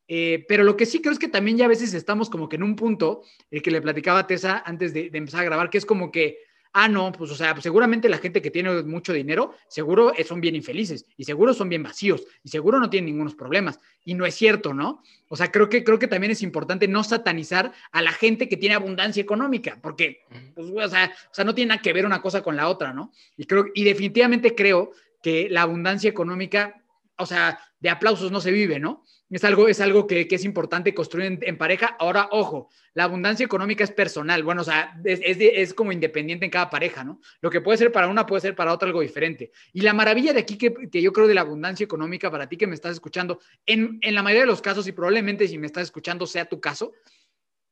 S3: Eh, pero lo que sí creo es que también ya a veces estamos como que en un punto, el que le platicaba a Tessa antes de, de empezar a grabar, que es como que ah, no, pues o sea, seguramente la gente que tiene mucho dinero, seguro son bien infelices y seguro son bien vacíos y seguro no tienen ningunos problemas. Y no es cierto, ¿no? O sea, creo que, creo que también es importante no satanizar a la gente que tiene abundancia económica, porque, pues, o sea, o sea, no tiene nada que ver una cosa con la otra, ¿no? Y, creo, y definitivamente creo que la abundancia económica, o sea, de aplausos no se vive, ¿no? Es algo, es algo que, es importante construir en, pareja. Ahora, ojo, la abundancia económica es personal. Bueno, o sea, es, es, como independiente en cada pareja, ¿no? Lo que puede ser para una puede ser para otra algo diferente. Y la maravilla de aquí que, que yo creo de la abundancia económica para ti que me estás escuchando, en, en la mayoría de los casos, y probablemente si me estás escuchando sea tu caso,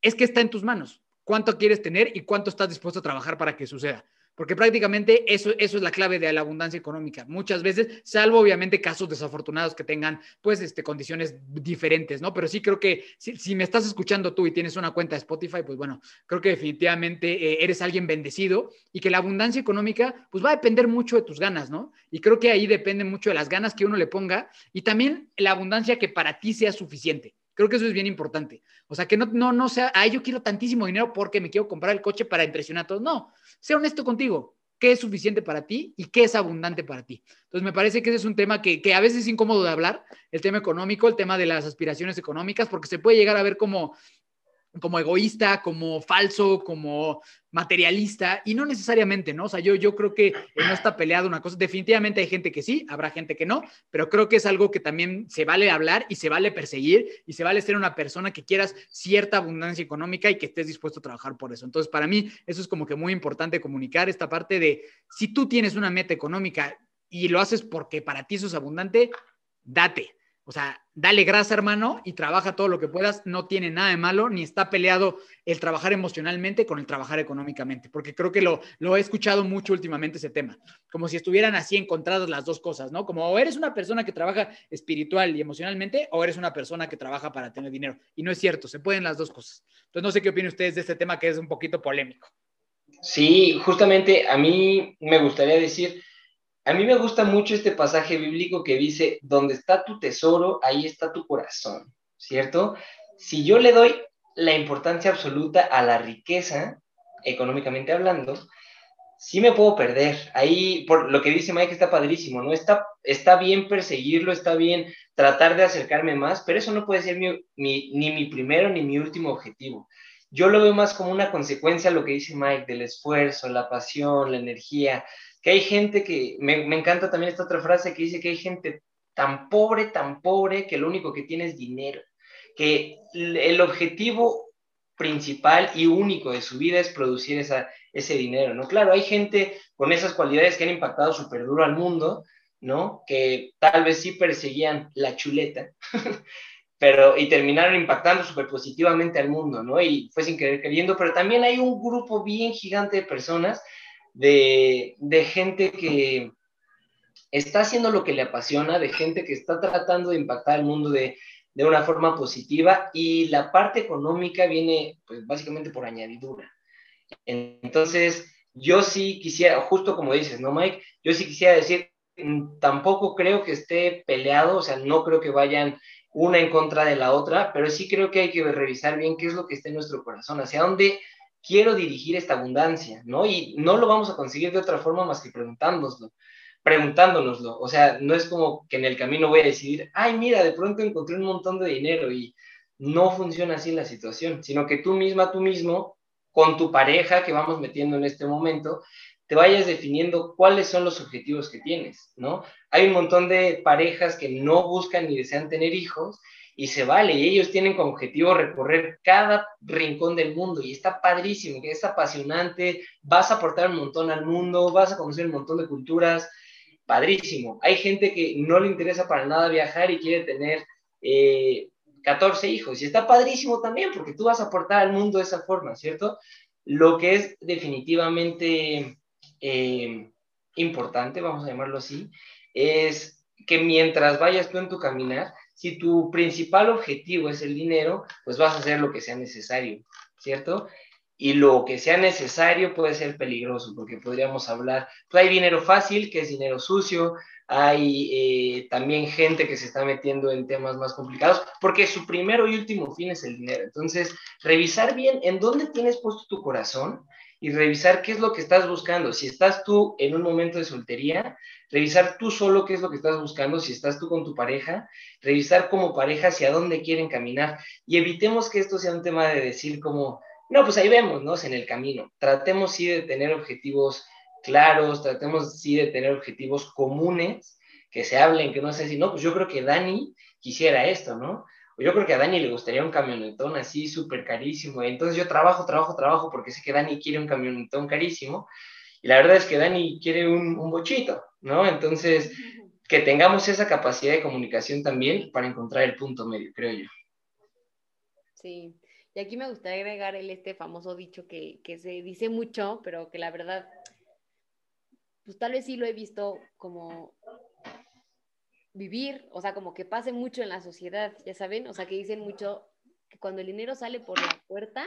S3: es que está en tus manos. ¿Cuánto quieres tener y cuánto estás dispuesto a trabajar para que suceda? Porque prácticamente eso, eso es la clave de la abundancia económica. Muchas veces, salvo obviamente casos desafortunados que tengan pues este, condiciones diferentes, ¿no? Pero sí creo que si, me estás escuchando tú y tienes una cuenta de Spotify, pues bueno, creo que definitivamente eh, eres alguien bendecido y que la abundancia económica pues va a depender mucho de tus ganas, ¿no? Y creo que ahí depende mucho de las ganas que uno le ponga y también la abundancia que para ti sea suficiente. Creo que eso es bien importante. O sea, que no, no, no sea, ay, yo quiero tantísimo dinero porque me quiero comprar el coche para impresionar a todos. No, sea honesto contigo. ¿Qué es suficiente para ti y qué es abundante para ti? Entonces, me parece que ese es un tema que, que a veces es incómodo de hablar, el tema económico, el tema de las aspiraciones económicas, porque se puede llegar a ver como como egoísta, como falso, como materialista, y no necesariamente, ¿no? O sea, yo, yo creo que no está peleado una cosa. Definitivamente hay gente que sí, habrá gente que no, pero creo que es algo que también se vale hablar y se vale perseguir y se vale ser una persona que quieras cierta abundancia económica y que estés dispuesto a trabajar por eso. Entonces, para mí, eso es como que muy importante comunicar esta parte de si tú tienes una meta económica y lo haces porque para ti eso es abundante, date O sea, dale grasa, hermano, y trabaja todo lo que puedas. No tiene nada de malo, ni está peleado el trabajar emocionalmente con el trabajar económicamente, porque creo que lo, lo he escuchado mucho últimamente ese tema, como si estuvieran así encontradas las dos cosas, ¿no? Como o eres una persona que trabaja espiritual y emocionalmente, o eres una persona que trabaja para tener dinero. Y no es cierto, se pueden las dos cosas. Entonces, no sé qué opinan ustedes de este tema que es un poquito polémico.
S2: Sí, justamente a mí me gustaría decir a mí me gusta mucho este pasaje bíblico que dice, donde está tu tesoro, ahí está tu corazón, ¿cierto? Si yo le doy la importancia absoluta a la riqueza, económicamente hablando, sí me puedo perder. Ahí, por lo que dice Mike, está padrísimo, ¿no? Está, está bien perseguirlo, está bien tratar de acercarme más, pero eso no puede ser ni mi primero ni mi último objetivo. Yo lo veo más como una consecuencia lo que dice Mike, del esfuerzo, la pasión, la energía, que hay gente que, me, encanta también esta otra frase que dice que hay gente tan pobre, tan pobre, que lo único que tiene es dinero, que el objetivo principal y único de su vida es producir esa, ese dinero, ¿no? Claro, hay gente con esas cualidades que han impactado súper duro al mundo, ¿no? Que tal vez sí perseguían la chuleta, <laughs> pero y terminaron impactando súper positivamente al mundo, ¿no? Y fue sin querer queriendo, pero también hay un grupo bien gigante de personas de, gente que está haciendo lo que le apasiona, de gente que está tratando de impactar el mundo de, una forma positiva y la parte económica viene pues básicamente por añadidura. Entonces, yo sí quisiera, justo como dices, ¿no, Mike? Yo sí quisiera decir, mm, tampoco creo que esté peleado, o sea, no creo que vayan una en contra de la otra, pero sí creo que hay que revisar bien qué es lo que está en nuestro corazón, hacia dónde quiero dirigir esta abundancia, ¿no? Y no lo vamos a conseguir de otra forma más que preguntándonoslo, preguntándonoslo. O sea, no es como que en el camino voy a decidir, ay, mira, de pronto encontré un montón de dinero y no funciona así la situación, sino que tú misma, tú mismo, con tu pareja que vamos metiendo en este momento, te vayas definiendo cuáles son los objetivos que tienes, ¿no? Hay un montón de parejas que no buscan ni desean tener hijos y se vale. Y ellos tienen como objetivo recorrer cada rincón del mundo y está padrísimo, que es apasionante, vas a aportar un montón al mundo, vas a conocer un montón de culturas, padrísimo. Hay gente que no le interesa para nada viajar y quiere tener 14 eh, hijos y está padrísimo también porque tú vas a aportar al mundo de esa forma, ¿cierto? Lo que es definitivamente eh, importante, vamos a llamarlo así, es que mientras vayas tú en tu caminar, si tu principal objetivo es el dinero, pues vas a hacer lo que sea necesario, ¿cierto? Y lo que sea necesario puede ser peligroso, porque podríamos hablar, pues hay dinero fácil, que es dinero sucio, hay eh, también gente que se está metiendo en temas más complicados, porque su primero y último fin es el dinero. Entonces, revisar bien en dónde tienes puesto tu corazón y revisar qué es lo que estás buscando. Si estás tú en un momento de soltería, revisar tú solo qué es lo que estás buscando, si estás tú con tu pareja, revisar como pareja hacia dónde quieren caminar y evitemos que esto sea un tema de decir como, no, pues ahí vemos, ¿no? En el camino. Tratemos sí de tener objetivos claros, tratemos sí de tener objetivos comunes, que se hablen, que no sé si, no, pues yo creo que Dani quisiera esto, ¿no? Yo creo que a Dani le gustaría un camionetón así súper carísimo. Entonces yo trabajo, trabajo, trabajo porque sé que Dani quiere un camionetón carísimo. Y la verdad es que Dani quiere un, un bochito, ¿no? Entonces, que tengamos esa capacidad de comunicación también para encontrar el punto medio, creo yo.
S4: Sí, y aquí me gustaría agregar el, este famoso dicho que, que se dice mucho, pero que la verdad, pues tal vez sí lo he visto como vivir, o sea, como que pase mucho en la sociedad, ya saben, o sea, que dicen mucho que cuando el dinero sale por la puerta,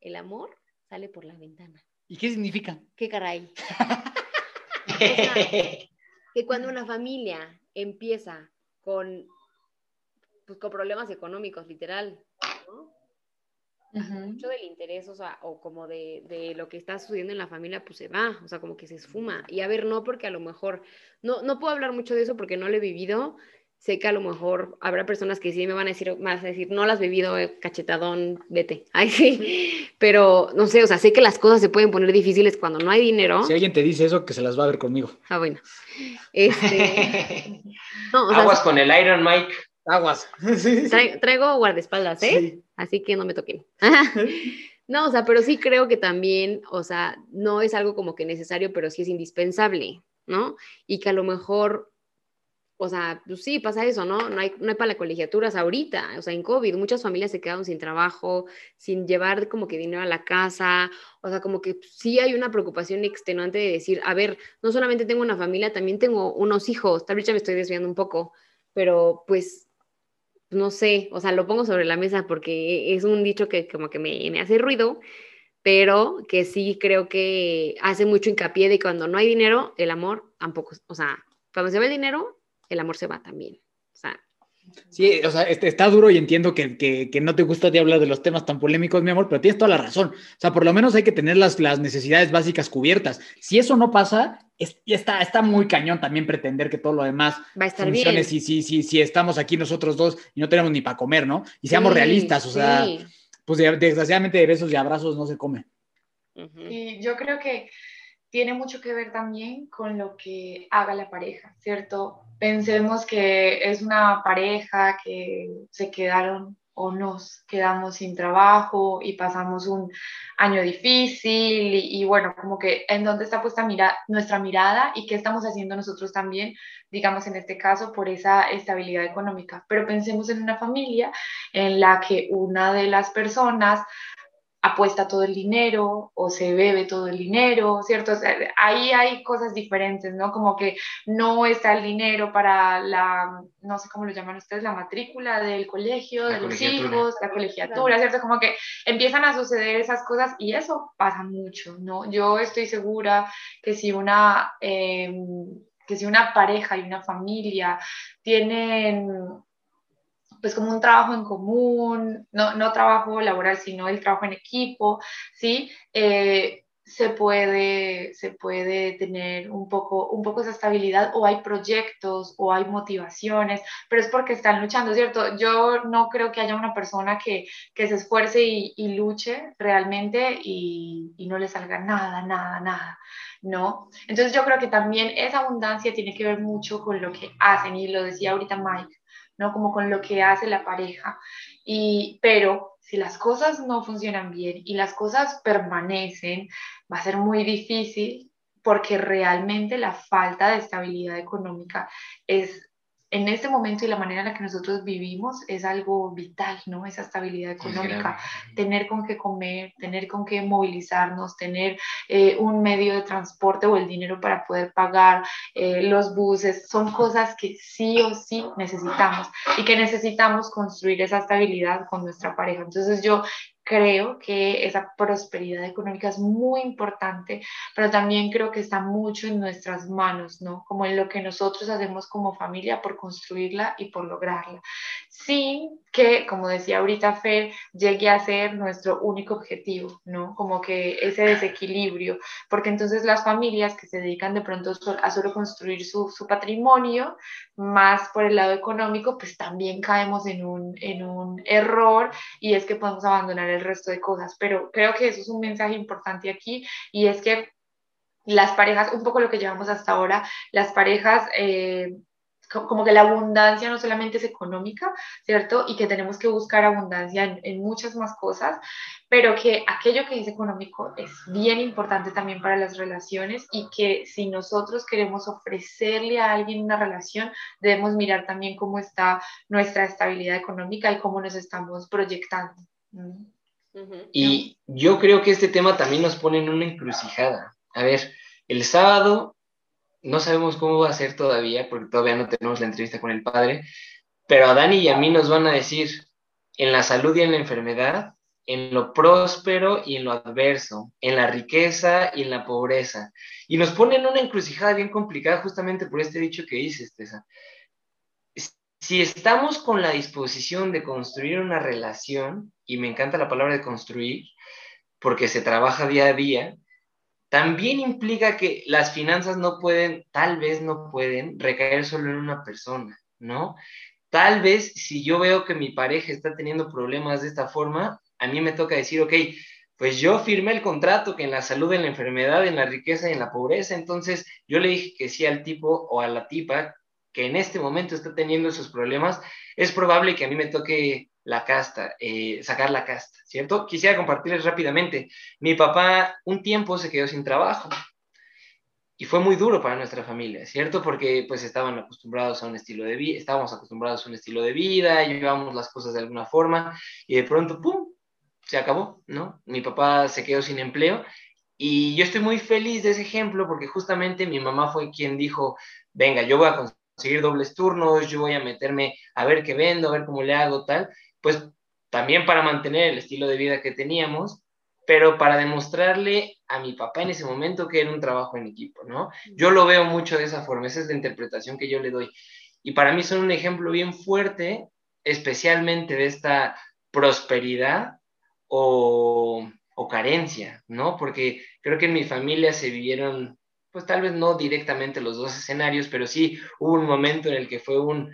S4: el amor sale por la ventana.
S3: ¿Y qué significa?
S4: ¿Qué caray? <laughs> que cuando una familia empieza con, pues, con problemas económicos, literal, mucho del interés, o sea, o como de, de, lo que está sucediendo en la familia, pues se va, o sea, como que se esfuma. Y a ver, no porque a lo mejor, no, no puedo hablar mucho de eso porque no lo he vivido. Sé que a lo mejor habrá personas que sí me van a decir, más a decir, no las has vivido, eh, cachetadón, vete. <laughs> Ay, sí. Pero no sé, o sea, sé que las cosas se pueden poner difíciles cuando no hay dinero.
S3: Si alguien te dice eso, que se las va a ver conmigo.
S4: Ah, bueno. Este... <laughs>
S2: Aguas con el Iron Mike.
S3: Aguas. <laughs>
S4: traigo guardaespaldas, ¿eh? Así que no me toquen. <laughs> <laughs> no, o sea, pero sí creo que también, o sea, no es algo como que necesario, pero sí es indispensable, ¿no? Y que a lo mejor o sea, pues sí, pasa eso, ¿no? No hay, no hay para la colegiaturas ahorita, o sea, en COVID muchas familias se quedaron sin trabajo, sin llevar como que dinero a la casa, o sea, como que sí hay una preocupación extenuante de decir, a ver, no solamente tengo una familia, también tengo unos hijos, tal vez ya me estoy desviando un poco, pero pues, no sé, o sea, lo pongo sobre la mesa porque es un dicho que como que me, hace ruido, pero que sí creo que hace mucho hincapié de cuando no hay dinero, el amor tampoco, o sea, cuando se ve el dinero, el amor se va también. O sea,
S3: Sí, o sea, este, está duro y entiendo que, que, que, no te gusta de hablar de los temas tan polémicos, mi amor, pero tienes toda la razón. O sea, por lo menos hay que tener las, las necesidades básicas cubiertas. Si eso no pasa, es, está, está muy cañón también pretender que todo lo demás
S4: va a estar
S3: funcione
S4: bien.
S3: si, si, si, si estamos aquí nosotros dos y no tenemos ni para comer, ¿no? Y seamos
S4: Sí,
S3: realistas, o sea,
S4: sí.
S3: pues de- desgraciadamente de besos y abrazos no se come.
S5: Y yo creo que tiene mucho que ver también con lo que haga la pareja, ¿cierto? Pensemos que es una pareja que se quedaron o nos quedamos sin trabajo y pasamos un año difícil y, bueno, como que en dónde está puesta mira, nuestra mirada y qué estamos haciendo nosotros también, digamos en este caso, por esa estabilidad económica. Pero pensemos en una familia en la que una de las personas apuesta todo el dinero o se bebe todo el dinero, ¿cierto? O sea, ahí hay cosas diferentes, ¿no? Como que no está el dinero para la, no sé cómo lo llaman ustedes, la matrícula del colegio,
S2: La
S5: de los hijos, la colegiatura, ¿cierto? Como que empiezan a suceder esas cosas y eso pasa mucho, ¿no? Yo estoy segura que si una... eh, que si una pareja y una familia tienen pues como un trabajo en común, no, no trabajo laboral, sino el trabajo en equipo, ¿sí? Eh, se puede, se puede tener un poco, un poco esa estabilidad o hay proyectos o hay motivaciones, pero es porque están luchando, ¿cierto? Yo no creo que haya una persona que, que se esfuerce y, y luche realmente y, y no le salga nada, nada, nada, ¿no? Entonces yo creo que también esa abundancia tiene que ver mucho con lo que hacen y lo decía ahorita Mike, ¿no? Como con lo que hace la pareja. Y, pero si las cosas no funcionan bien y las cosas permanecen, va a ser muy difícil porque realmente la falta de estabilidad económica es en este momento y la manera en la que nosotros vivimos es algo vital, ¿no? Esa estabilidad económica, tener con qué comer, tener con qué movilizarnos, tener eh, un medio de transporte o el dinero para poder pagar eh, los buses, son cosas que sí o sí necesitamos y que necesitamos construir esa estabilidad con nuestra pareja. Entonces yo creo que esa prosperidad económica es muy importante, pero también creo que está mucho en nuestras manos, ¿no? Como en lo que nosotros hacemos como familia por construirla y por lograrla. Sin que, como decía ahorita Fer, llegue a ser nuestro único objetivo, ¿no? Como que ese desequilibrio, porque entonces las familias que se dedican de pronto a solo construir su, su patrimonio, más por el lado económico, pues también caemos en un, en un error y es que podemos abandonar el resto de cosas. Pero creo que eso es un mensaje importante aquí y es que las parejas, un poco lo que llevamos hasta ahora, las parejas... Eh, como que la abundancia no solamente es económica, ¿cierto? Y que tenemos que buscar abundancia en, en, muchas más cosas, pero que aquello que es económico es bien importante también para las relaciones y que si nosotros queremos ofrecerle a alguien una relación, debemos mirar también cómo está nuestra estabilidad económica y cómo nos estamos proyectando. ¿Mm?
S2: Y yo creo que este tema también nos pone en una encrucijada. A ver, el sábado no sabemos cómo va a ser todavía, porque todavía no tenemos la entrevista con el padre, pero a Dani y a mí nos van a decir en la salud y en la enfermedad, en lo próspero y en lo adverso, en la riqueza y en la pobreza. Y nos ponen una encrucijada bien complicada justamente por este dicho que dices, Tessa. Si estamos con la disposición de construir una relación, y me encanta la palabra de construir, porque se trabaja día a día, también implica que las finanzas no pueden, tal vez no pueden recaer solo en una persona, ¿no? Tal vez si yo veo que mi pareja está teniendo problemas de esta forma, a mí me toca decir, ok, pues yo firmé el contrato que en la salud, en la enfermedad, en la riqueza y en la pobreza, entonces yo le dije que sí al tipo o a la tipa que en este momento está teniendo esos problemas, es probable que a mí me toque la casta, eh, sacar la casta, ¿cierto? Quisiera compartirles rápidamente. Mi papá un tiempo se quedó sin trabajo y fue muy duro para nuestra familia, ¿cierto? Porque pues estaban acostumbrados a un estilo de vida, estábamos acostumbrados a un estilo de vida, llevábamos las cosas de alguna forma y de pronto, ¡pum!, se acabó, ¿no? Mi papá se quedó sin empleo y yo estoy muy feliz de ese ejemplo porque justamente mi mamá fue quien dijo, venga, yo voy a conseguir dobles turnos, yo voy a meterme a ver qué vendo, a ver cómo le hago, tal, pues también para mantener el estilo de vida que teníamos, pero para demostrarle a mi papá en ese momento que era un trabajo en equipo, ¿no? Yo lo veo mucho de esa forma, esa es la interpretación que yo le doy. Y para mí son un ejemplo bien fuerte, especialmente de esta prosperidad o, o carencia, ¿no? Porque creo que en mi familia se vivieron, pues tal vez no directamente los dos escenarios, pero sí hubo un momento en el que fue un,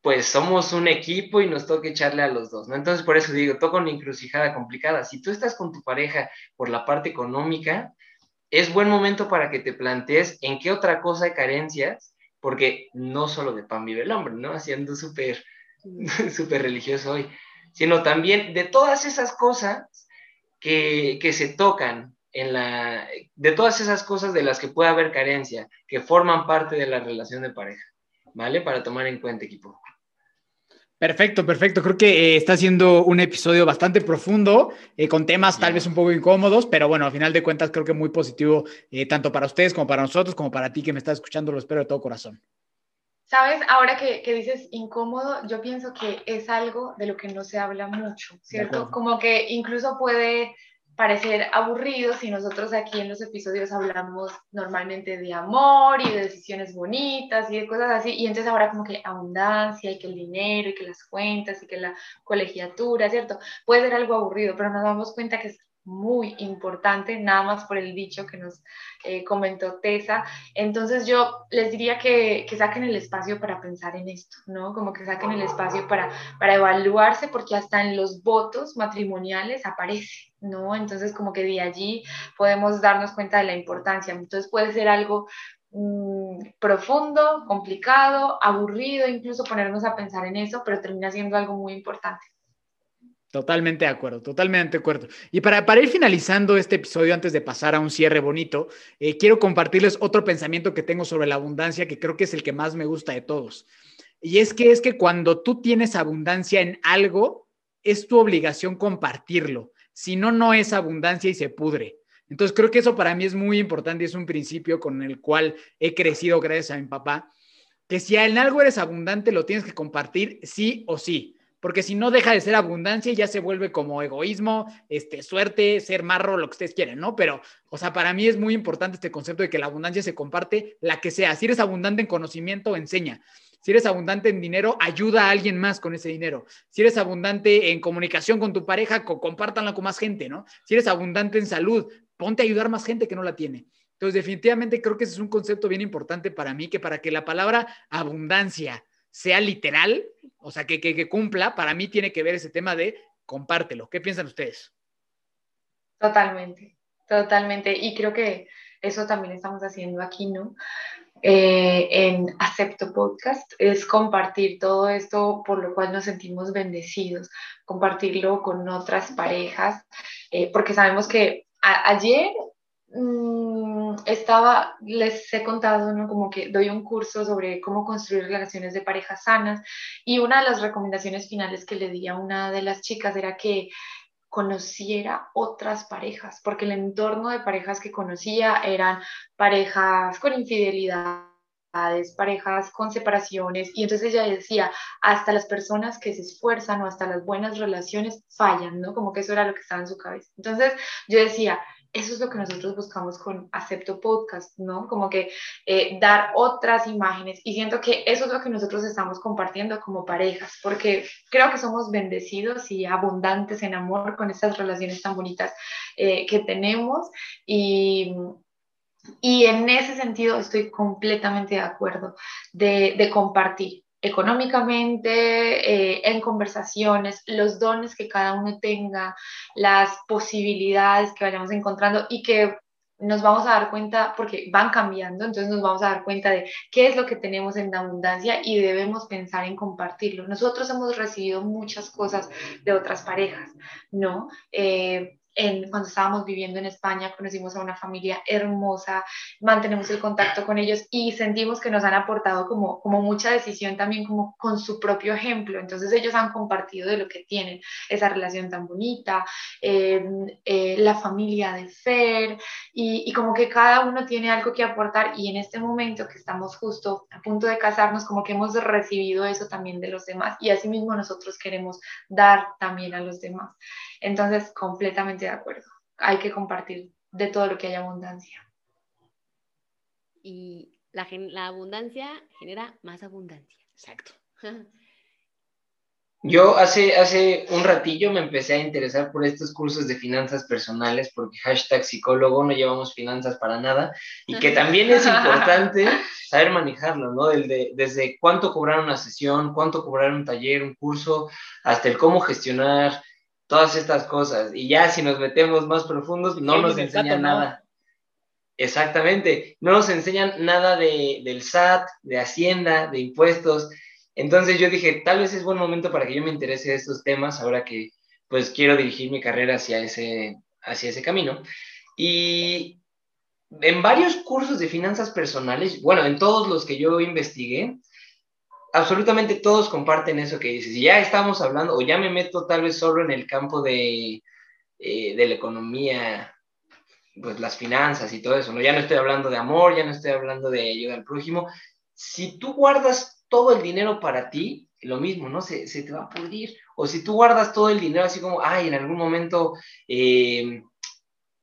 S2: pues somos un equipo y nos toca echarle a los dos, ¿no? Entonces, por eso digo, toca una encrucijada complicada. Si tú estás con tu pareja por la parte económica, es buen momento para que te plantees en qué otra cosa hay carencias, porque no solo de pan vive el hombre, ¿no? Haciendo súper, <laughs> súper religioso hoy, sino también de todas esas cosas que, que se tocan en la, de todas esas cosas de las que puede haber carencia, que forman parte de la relación de pareja, ¿vale? Para tomar en cuenta, equipo.
S3: Perfecto, perfecto. Creo que eh, está siendo un episodio bastante profundo, eh, con temas tal vez un poco incómodos, pero bueno, a final de cuentas creo que muy positivo, eh, tanto para ustedes como para nosotros, como para ti que me estás escuchando, lo espero de todo corazón.
S5: Sabes, ahora que, que dices incómodo, yo pienso que es algo de lo que no se habla mucho, ¿cierto? Como que incluso puede parecer aburrido si nosotros aquí en los episodios hablamos normalmente de amor y de decisiones bonitas y de cosas así, y entonces ahora como que abundancia y que el dinero y que las cuentas y que la colegiatura, ¿cierto? Puede ser algo aburrido, pero nos damos cuenta que es muy importante, nada más por el dicho que nos eh, comentó Tessa. Entonces yo les diría que, que, saquen el espacio para pensar en esto, ¿no? Como que saquen el espacio para, para evaluarse, porque hasta en los votos matrimoniales aparece, ¿no? Entonces como que de allí podemos darnos cuenta de la importancia. Entonces puede ser algo mmm, profundo, complicado, aburrido, incluso ponernos a pensar en eso, pero termina siendo algo muy importante.
S3: Totalmente de acuerdo, totalmente de acuerdo. Y para, para ir finalizando este episodio, antes de pasar a un cierre bonito, eh, quiero compartirles otro pensamiento que tengo sobre la abundancia, que creo que es el que más me gusta de todos. Y es que es que cuando tú tienes abundancia en algo, es tu obligación compartirlo. Si no, no es abundancia y se pudre. Entonces creo que eso para mí es muy importante y es un principio con el cual he crecido gracias a mi papá, que si en algo eres abundante, lo tienes que compartir sí o sí porque si no deja de ser abundancia ya se vuelve como egoísmo, este, suerte, ser marro, lo que ustedes quieren, ¿no? Pero, o sea, para mí es muy importante este concepto de que la abundancia se comparte, la que sea. Si eres abundante en conocimiento, enseña. Si eres abundante en dinero, ayuda a alguien más con ese dinero. Si eres abundante en comunicación con tu pareja, compártanla con más gente, ¿no? Si eres abundante en salud, ponte a ayudar más gente que no la tiene. Entonces, definitivamente creo que ese es un concepto bien importante para mí, que para que la palabra abundancia sea literal, o sea, que, que, cumpla, para mí tiene que ver ese tema de compártelo. ¿Qué piensan ustedes?
S5: Totalmente, totalmente. Y creo que eso también estamos haciendo aquí, ¿no? Eh, en Acepto Podcast, es compartir todo esto por lo cual nos sentimos bendecidos, compartirlo con otras parejas, eh, porque sabemos que ayer mmm, estaba, les he contado, ¿no? Como que doy un curso sobre cómo construir relaciones de parejas sanas y una de las recomendaciones finales que le di a una de las chicas era que conociera otras parejas, porque el entorno de parejas que conocía eran parejas con infidelidad parejas con separaciones, y entonces ella decía, hasta las personas que se esfuerzan o hasta las buenas relaciones fallan, ¿no? Como que eso era lo que estaba en su cabeza. Entonces yo decía, eso es lo que nosotros buscamos con Acepto Podcast, ¿no? Como que eh, dar otras imágenes. Y siento que eso es lo que nosotros estamos compartiendo como parejas, porque creo que somos bendecidos y abundantes en amor con estas relaciones tan bonitas eh, que tenemos. Y, y en ese sentido estoy completamente de acuerdo de, de compartir económicamente, eh, en conversaciones, los dones que cada uno tenga, las posibilidades que vayamos encontrando y que nos vamos a dar cuenta, porque van cambiando, entonces nos vamos a dar cuenta de qué es lo que tenemos en abundancia y debemos pensar en compartirlo. Nosotros hemos recibido muchas cosas de otras parejas, ¿no? Eh, cuando estábamos viviendo en España, conocimos a una familia hermosa, mantenemos el contacto con ellos y sentimos que nos han aportado como, como mucha decisión también como con su propio ejemplo. Entonces ellos han compartido de lo que tienen, esa relación tan bonita, em, eh, la familia de Fer y, y como que cada uno tiene algo que aportar y en este momento que estamos justo a punto de casarnos, como que hemos recibido eso también de los demás y asimismo nosotros queremos dar también a los demás. Entonces, completamente de acuerdo. Hay que compartir de todo lo que haya abundancia.
S4: Y la, la abundancia genera más abundancia.
S3: Exacto. <laughs>
S2: Yo hace, hace un ratillo me empecé a interesar por estos cursos de finanzas personales porque hashtag psicólogo no llevamos finanzas para nada y que también es <laughs> importante saber manejarlo, ¿no? desde cuánto cobrar una sesión, cuánto cobrar un taller, un curso, hasta el cómo gestionar todas estas cosas. Y ya si nos metemos más profundos, no nos enseñan nada. Exactamente, no nos enseñan nada de, del SAT, de Hacienda, de impuestos. Entonces yo dije, tal vez es buen momento para que yo me interese de estos temas ahora que pues quiero dirigir mi carrera hacia ese, hacia ese camino. Y en varios cursos de finanzas personales, bueno, en todos los que yo investigué, absolutamente todos comparten eso que dices. Ya estamos hablando, o ya me meto tal vez solo en el campo de, eh, de la economía, pues las finanzas y todo eso, ¿no? Ya no estoy hablando de amor, ya no estoy hablando de ayuda al prójimo. Si tú guardas todo el dinero para ti, lo mismo, ¿no? Se, se te va a pudrir. O si tú guardas todo el dinero así como, ay, en algún momento eh,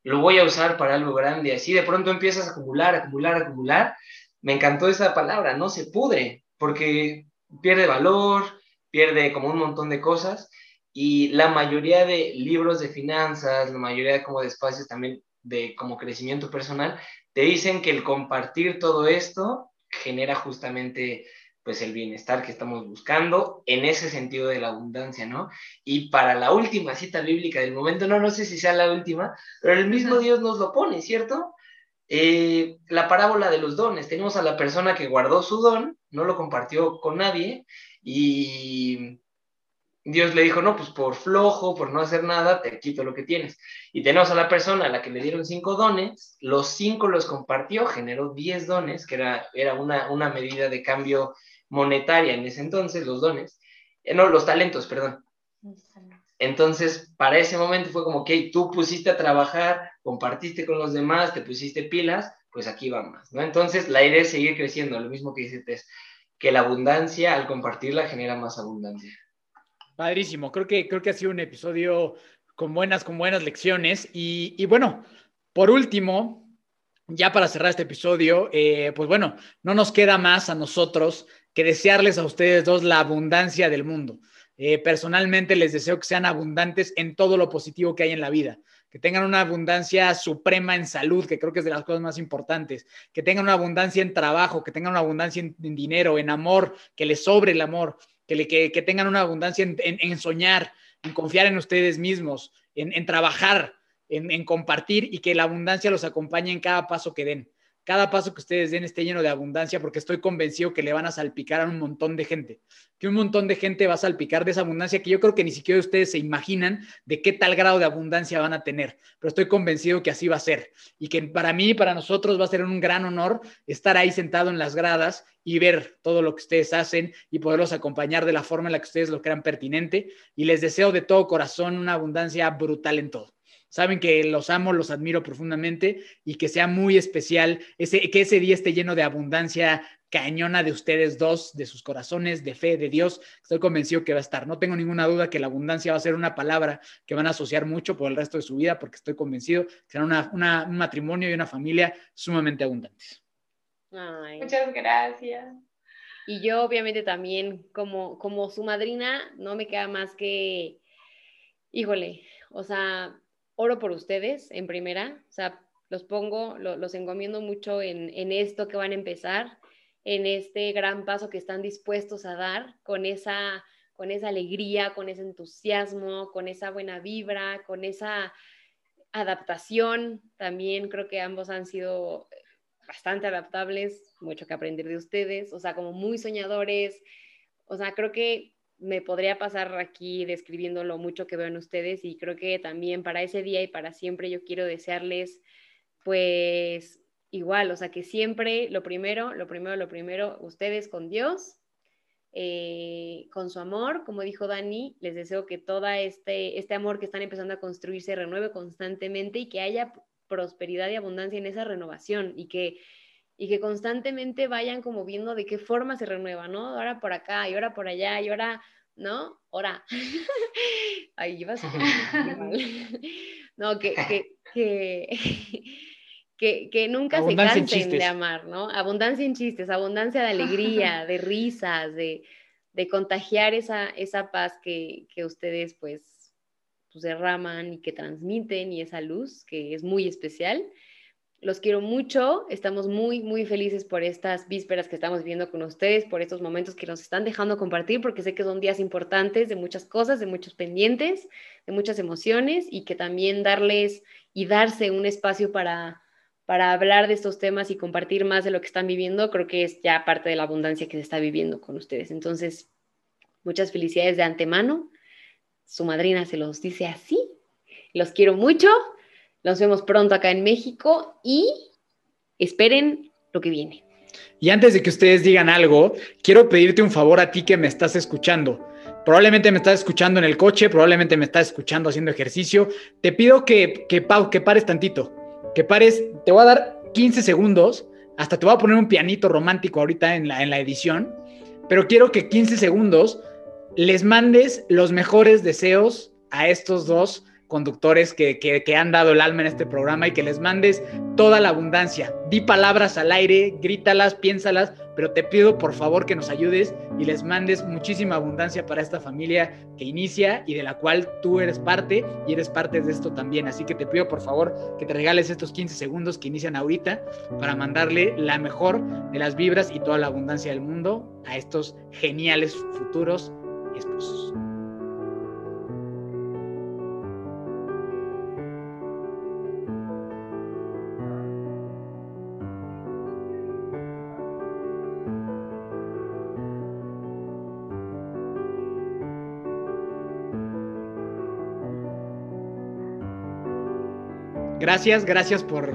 S2: lo voy a usar para algo grande, así de pronto empiezas a acumular, acumular, acumular. Me encantó esa palabra, ¿no? Se pudre porque pierde valor, pierde como un montón de cosas y la mayoría de libros de finanzas, la mayoría de como de espacios también de como crecimiento personal, te dicen que el compartir todo esto genera justamente pues el bienestar que estamos buscando en ese sentido de la abundancia, ¿no? Y para la última cita bíblica del momento, no, no sé si sea la última, pero el mismo Dios nos lo pone, ¿cierto? Eh, la parábola de los dones. Tenemos a la persona que guardó su don, no lo compartió con nadie y Dios le dijo, no, pues por flojo, por no hacer nada, te quito lo que tienes. Y tenemos a la persona a la que le dieron cinco dones, los cinco los compartió, generó diez dones, que era, era una, una medida de cambio monetaria en ese entonces, los dones, eh, no, los talentos, perdón. Entonces, para ese momento fue como que tú pusiste a trabajar, compartiste con los demás, te pusiste pilas, pues aquí va más, ¿no? Entonces, la idea es seguir creciendo, lo mismo que dice Tess, que la abundancia, al compartirla, genera más abundancia.
S3: Padrísimo, creo que, creo que ha sido un episodio con buenas, con buenas lecciones. Y, bueno, por último, ya para cerrar este episodio, eh, pues bueno, no nos queda más a nosotros que desearles a ustedes dos la abundancia del mundo. Eh, personalmente les deseo que sean abundantes en todo lo positivo que hay en la vida, que tengan una abundancia suprema en salud, que creo que es de las cosas más importantes, que tengan una abundancia en trabajo, que tengan una abundancia en, dinero, en amor, que les sobre el amor, que, que, tengan una abundancia en, soñar, en confiar en ustedes mismos, en, trabajar, en compartir y que la abundancia los acompañe en cada paso que den cada paso que ustedes den esté lleno de abundancia, porque estoy convencido que le van a salpicar a un montón de gente, que un montón de gente va a salpicar de esa abundancia que yo creo que ni siquiera ustedes se imaginan de qué tal grado de abundancia van a tener, pero estoy convencido que así va a ser y que para mí, para nosotros va a ser un gran honor estar ahí sentado en las gradas y ver todo lo que ustedes hacen y poderlos acompañar de la forma en la que ustedes lo crean pertinente y les deseo de todo corazón una abundancia brutal en todo. Saben que los amo, los admiro profundamente y que sea muy especial, ese, que ese día esté lleno de abundancia cañona de ustedes dos, de sus corazones, de fe, de Dios. Estoy convencido que va a estar. No tengo ninguna duda que la abundancia va a ser una palabra que van a asociar mucho por el resto de su vida, porque estoy convencido que será un matrimonio y una familia sumamente abundantes.
S5: Muchas gracias.
S4: Y yo obviamente también, como, como su madrina, no me queda más que, híjole, o sea, oro por ustedes en primera, o sea, los pongo, los encomiendo mucho en, esto que van a empezar, en este gran paso que están dispuestos a dar con esa, con esa alegría, con ese entusiasmo, con esa buena vibra, con esa adaptación. También creo que ambos han sido bastante adaptables, mucho que aprender de ustedes, o sea, como muy soñadores. O sea, creo que me podría pasar aquí describiendo lo mucho que veo en ustedes y creo que también para ese día y para siempre yo quiero desearles pues igual, o sea, que siempre lo primero, lo primero, lo primero, ustedes con Dios, eh, con su amor, como dijo Dani, les deseo que todo este, este amor que están empezando a construir se renueve constantemente y que haya prosperidad y abundancia en esa renovación y que, y que constantemente vayan como viendo de qué forma se renueva, ¿no? Ahora por acá y ahora por allá y ahora, ¿no? Ahora. Ahí ibas a No, que, que, que <laughs> que, nunca se cansen de amar, ¿no? Abundancia en chistes, abundancia de alegría, <laughs> de risas, de, contagiar esa, esa paz que, ustedes pues, pues, derraman y que transmiten y esa luz que es muy especial. Los quiero mucho, estamos muy, muy felices por estas vísperas que estamos viviendo con ustedes, por estos momentos que nos están dejando compartir, porque sé que son días importantes de muchas cosas, de muchos pendientes, de muchas emociones y que también darles y darse un espacio para para hablar de estos temas y compartir más de lo que están viviendo, creo que es ya parte de la abundancia que se está viviendo con ustedes. Entonces, muchas felicidades de antemano. Su madrina se los dice así. Los quiero mucho. Nos vemos pronto acá en México y esperen lo que viene.
S3: Y antes de que ustedes digan algo, quiero pedirte un favor a ti que me estás escuchando. Probablemente me estás escuchando en el coche, probablemente me estás escuchando haciendo ejercicio. Te pido que, que, que pares tantito que pares, te voy a dar 15 segundos, hasta te voy a poner un pianito romántico ahorita en la, en la edición, pero quiero que 15 segundos les mandes los mejores deseos a estos dos conductores que, que, han dado el alma en este programa y que les mandes toda la abundancia. Di palabras al aire, grítalas, piénsalas, pero te pido por favor que nos ayudes y les mandes muchísima abundancia para esta familia que inicia y de la cual tú eres parte y eres parte de esto también. Así que te pido por favor que te regales estos 15 segundos que inician ahorita para mandarle la mejor de las vibras y toda la abundancia del mundo a estos geniales futuros esposos. Gracias, gracias por,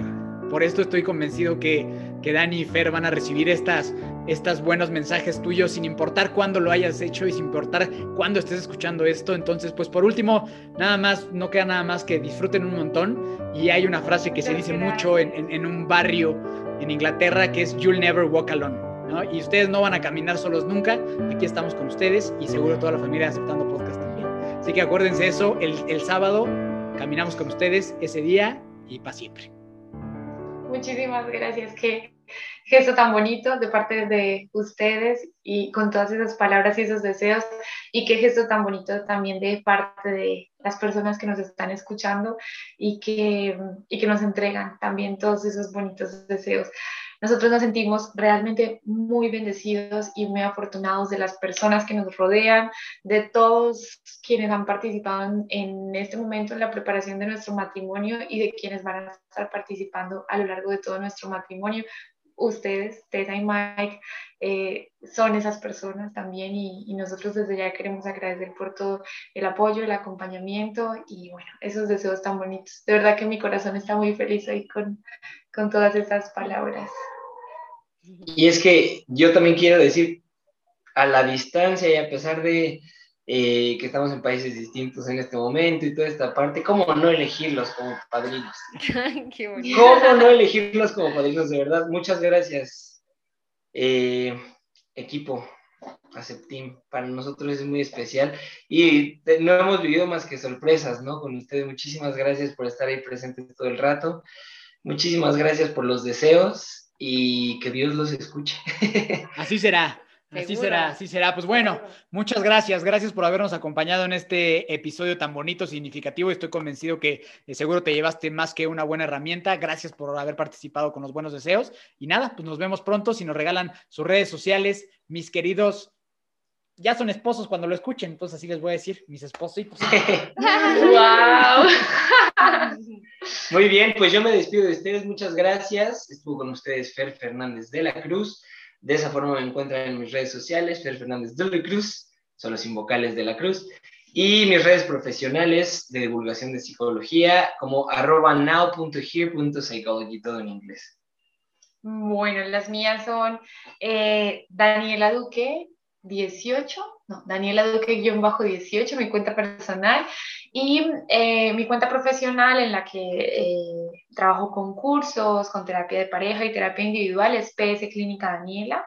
S3: por esto. Estoy convencido que, que Dani y Fer van a recibir estas, estos buenos mensajes tuyos sin importar cuándo lo hayas hecho y sin importar cuándo estés escuchando esto. Entonces, pues por último, nada más, no queda nada más que disfruten un montón. Y hay una frase que se dice mucho en, en, un barrio en Inglaterra que es You'll never walk alone. ¿no? Y ustedes no van a caminar solos nunca. Aquí estamos con ustedes y seguro toda la familia aceptando podcast también. Así que acuérdense eso, el, el sábado caminamos con ustedes ese día y para siempre.
S5: Muchísimas gracias. Qué gesto tan bonito de parte de ustedes y con todas esas palabras y esos deseos. Y qué gesto tan bonito también de parte de las personas que nos están escuchando y que, y que nos entregan también todos esos bonitos deseos. Nosotros nos sentimos realmente muy bendecidos y muy afortunados de las personas que nos rodean, de todos quienes han participado en este momento en la preparación de nuestro matrimonio y de quienes van a estar participando a lo largo de todo nuestro matrimonio. Ustedes, Tessa y Mike, eh, son esas personas también y, y, nosotros desde ya queremos agradecer por todo el apoyo, el acompañamiento y bueno, esos deseos tan bonitos. De verdad que mi corazón está muy feliz hoy con, con todas esas palabras.
S2: Y es que yo también quiero decir, a la distancia y a pesar de eh, que estamos en países distintos en este momento y toda esta parte, ¿cómo no elegirlos como padrinos? ¿Cómo no elegirlos como padrinos? De verdad, muchas gracias, eh, equipo. Aceptim, para nosotros es muy especial y no hemos vivido más que sorpresas, ¿no? Con ustedes, muchísimas gracias por estar ahí presentes todo el rato, muchísimas gracias por los deseos y que Dios los escuche. <laughs>
S3: Así será. Así será, así será. Pues bueno, muchas gracias. Gracias por habernos acompañado en este episodio tan bonito, significativo. Estoy convencido que eh, seguro te llevaste más que una buena herramienta. Gracias por haber participado con los buenos deseos. Y nada, pues nos vemos pronto. Si nos regalan sus redes sociales, mis queridos, ya son esposos cuando lo escuchen. Entonces así les voy a decir, mis espositos. <laughs>
S2: ¡Wow! Muy bien, pues yo me despido de ustedes. Muchas gracias. Estuvo con ustedes Fer Fernández de la Cruz. De esa forma me encuentran en mis redes sociales, Fer Fernández de la Cruz. solo sin vocales de la cruz. Y mis redes profesionales de divulgación de psicología como arroba now.here.psychology, todo en inglés.
S5: Bueno, las mías son eh, Daniela Duque, 18, no, Daniela Duque-18, mi cuenta personal, y eh, mi cuenta profesional en la que eh, trabajo con cursos, con terapia de pareja y terapia individual, es PS Clínica Daniela.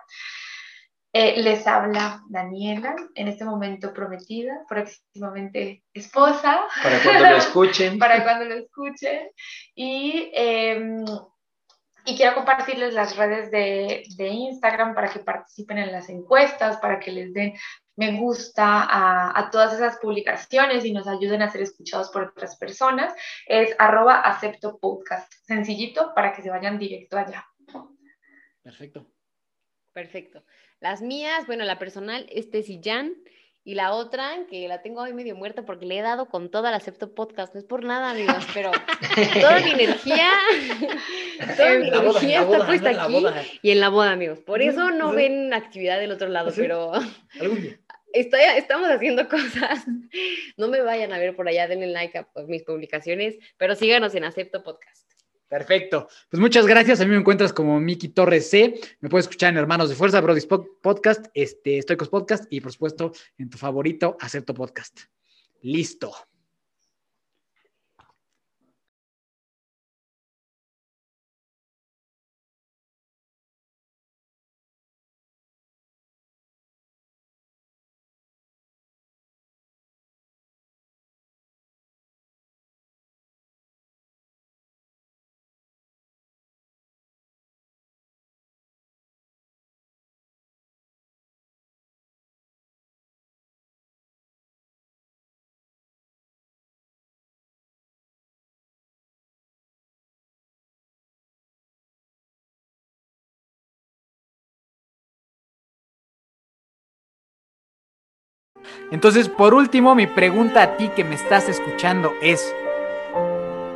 S5: les habla Daniela, en este momento prometida, próximamente esposa.
S2: Para cuando lo <laughs> escuchen.
S5: para cuando lo escuchen. Y em, y quiero compartirles las redes de, de, Instagram para que participen en las encuestas, para que les den me gusta a, a, todas esas publicaciones y nos ayuden a ser escuchados por otras personas. Es arroba acepto podcast. Sencillito para que se vayan directo allá.
S3: Perfecto.
S4: Perfecto. Las mías, bueno, la personal es Jan y la otra, que la tengo hoy medio muerta porque le he dado con toda la acepto podcast, no es por nada, amigos, pero toda mi energía, toda mi energía está puesta aquí y en la boda, amigos. Por eso no ven actividad del otro lado, pero <laughs> Estoy, estamos haciendo <laughs> cosas. No me vayan a ver por allá, denle like a mis publicaciones, pero síganos en Acepto Podcast.
S3: Perfecto. Pues muchas gracias. A mí me encuentras como Miki Torres C. Me puedes escuchar en Hermanos de Fuerza, Brody Podcast, este, Estoicos Podcast y por supuesto en tu favorito, Acepto Podcast. Listo. Entonces, por último, mi pregunta a ti que me estás escuchando es,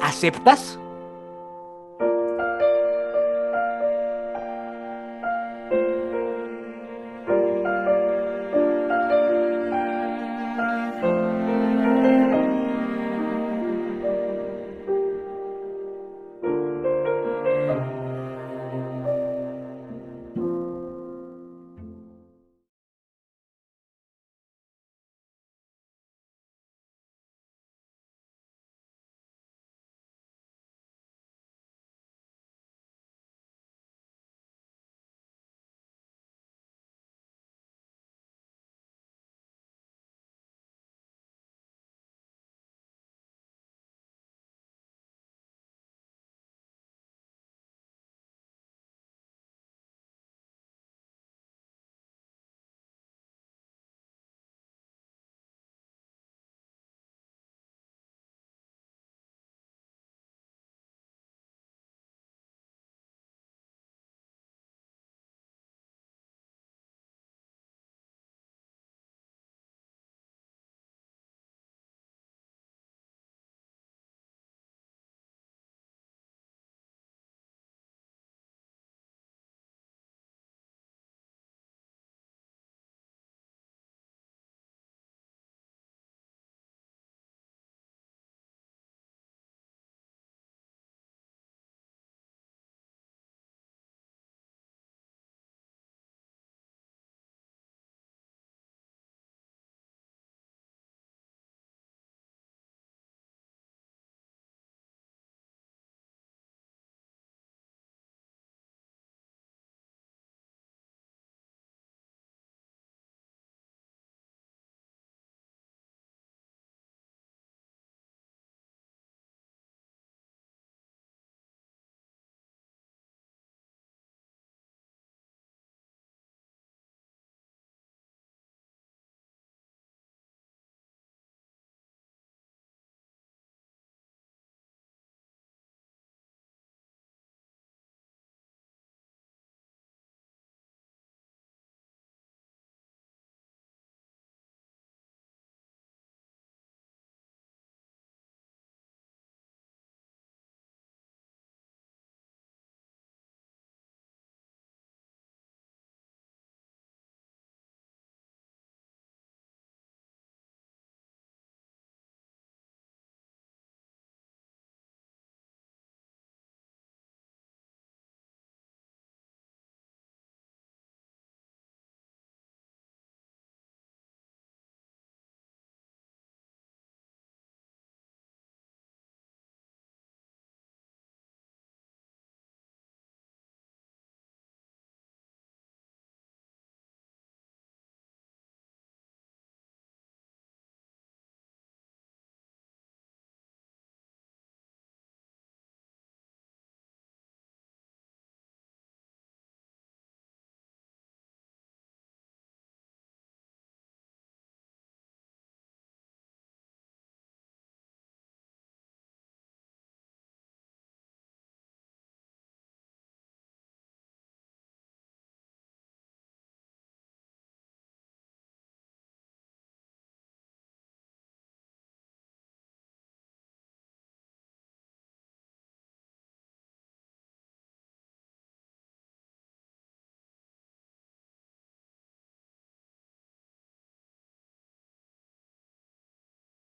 S3: ¿aceptas?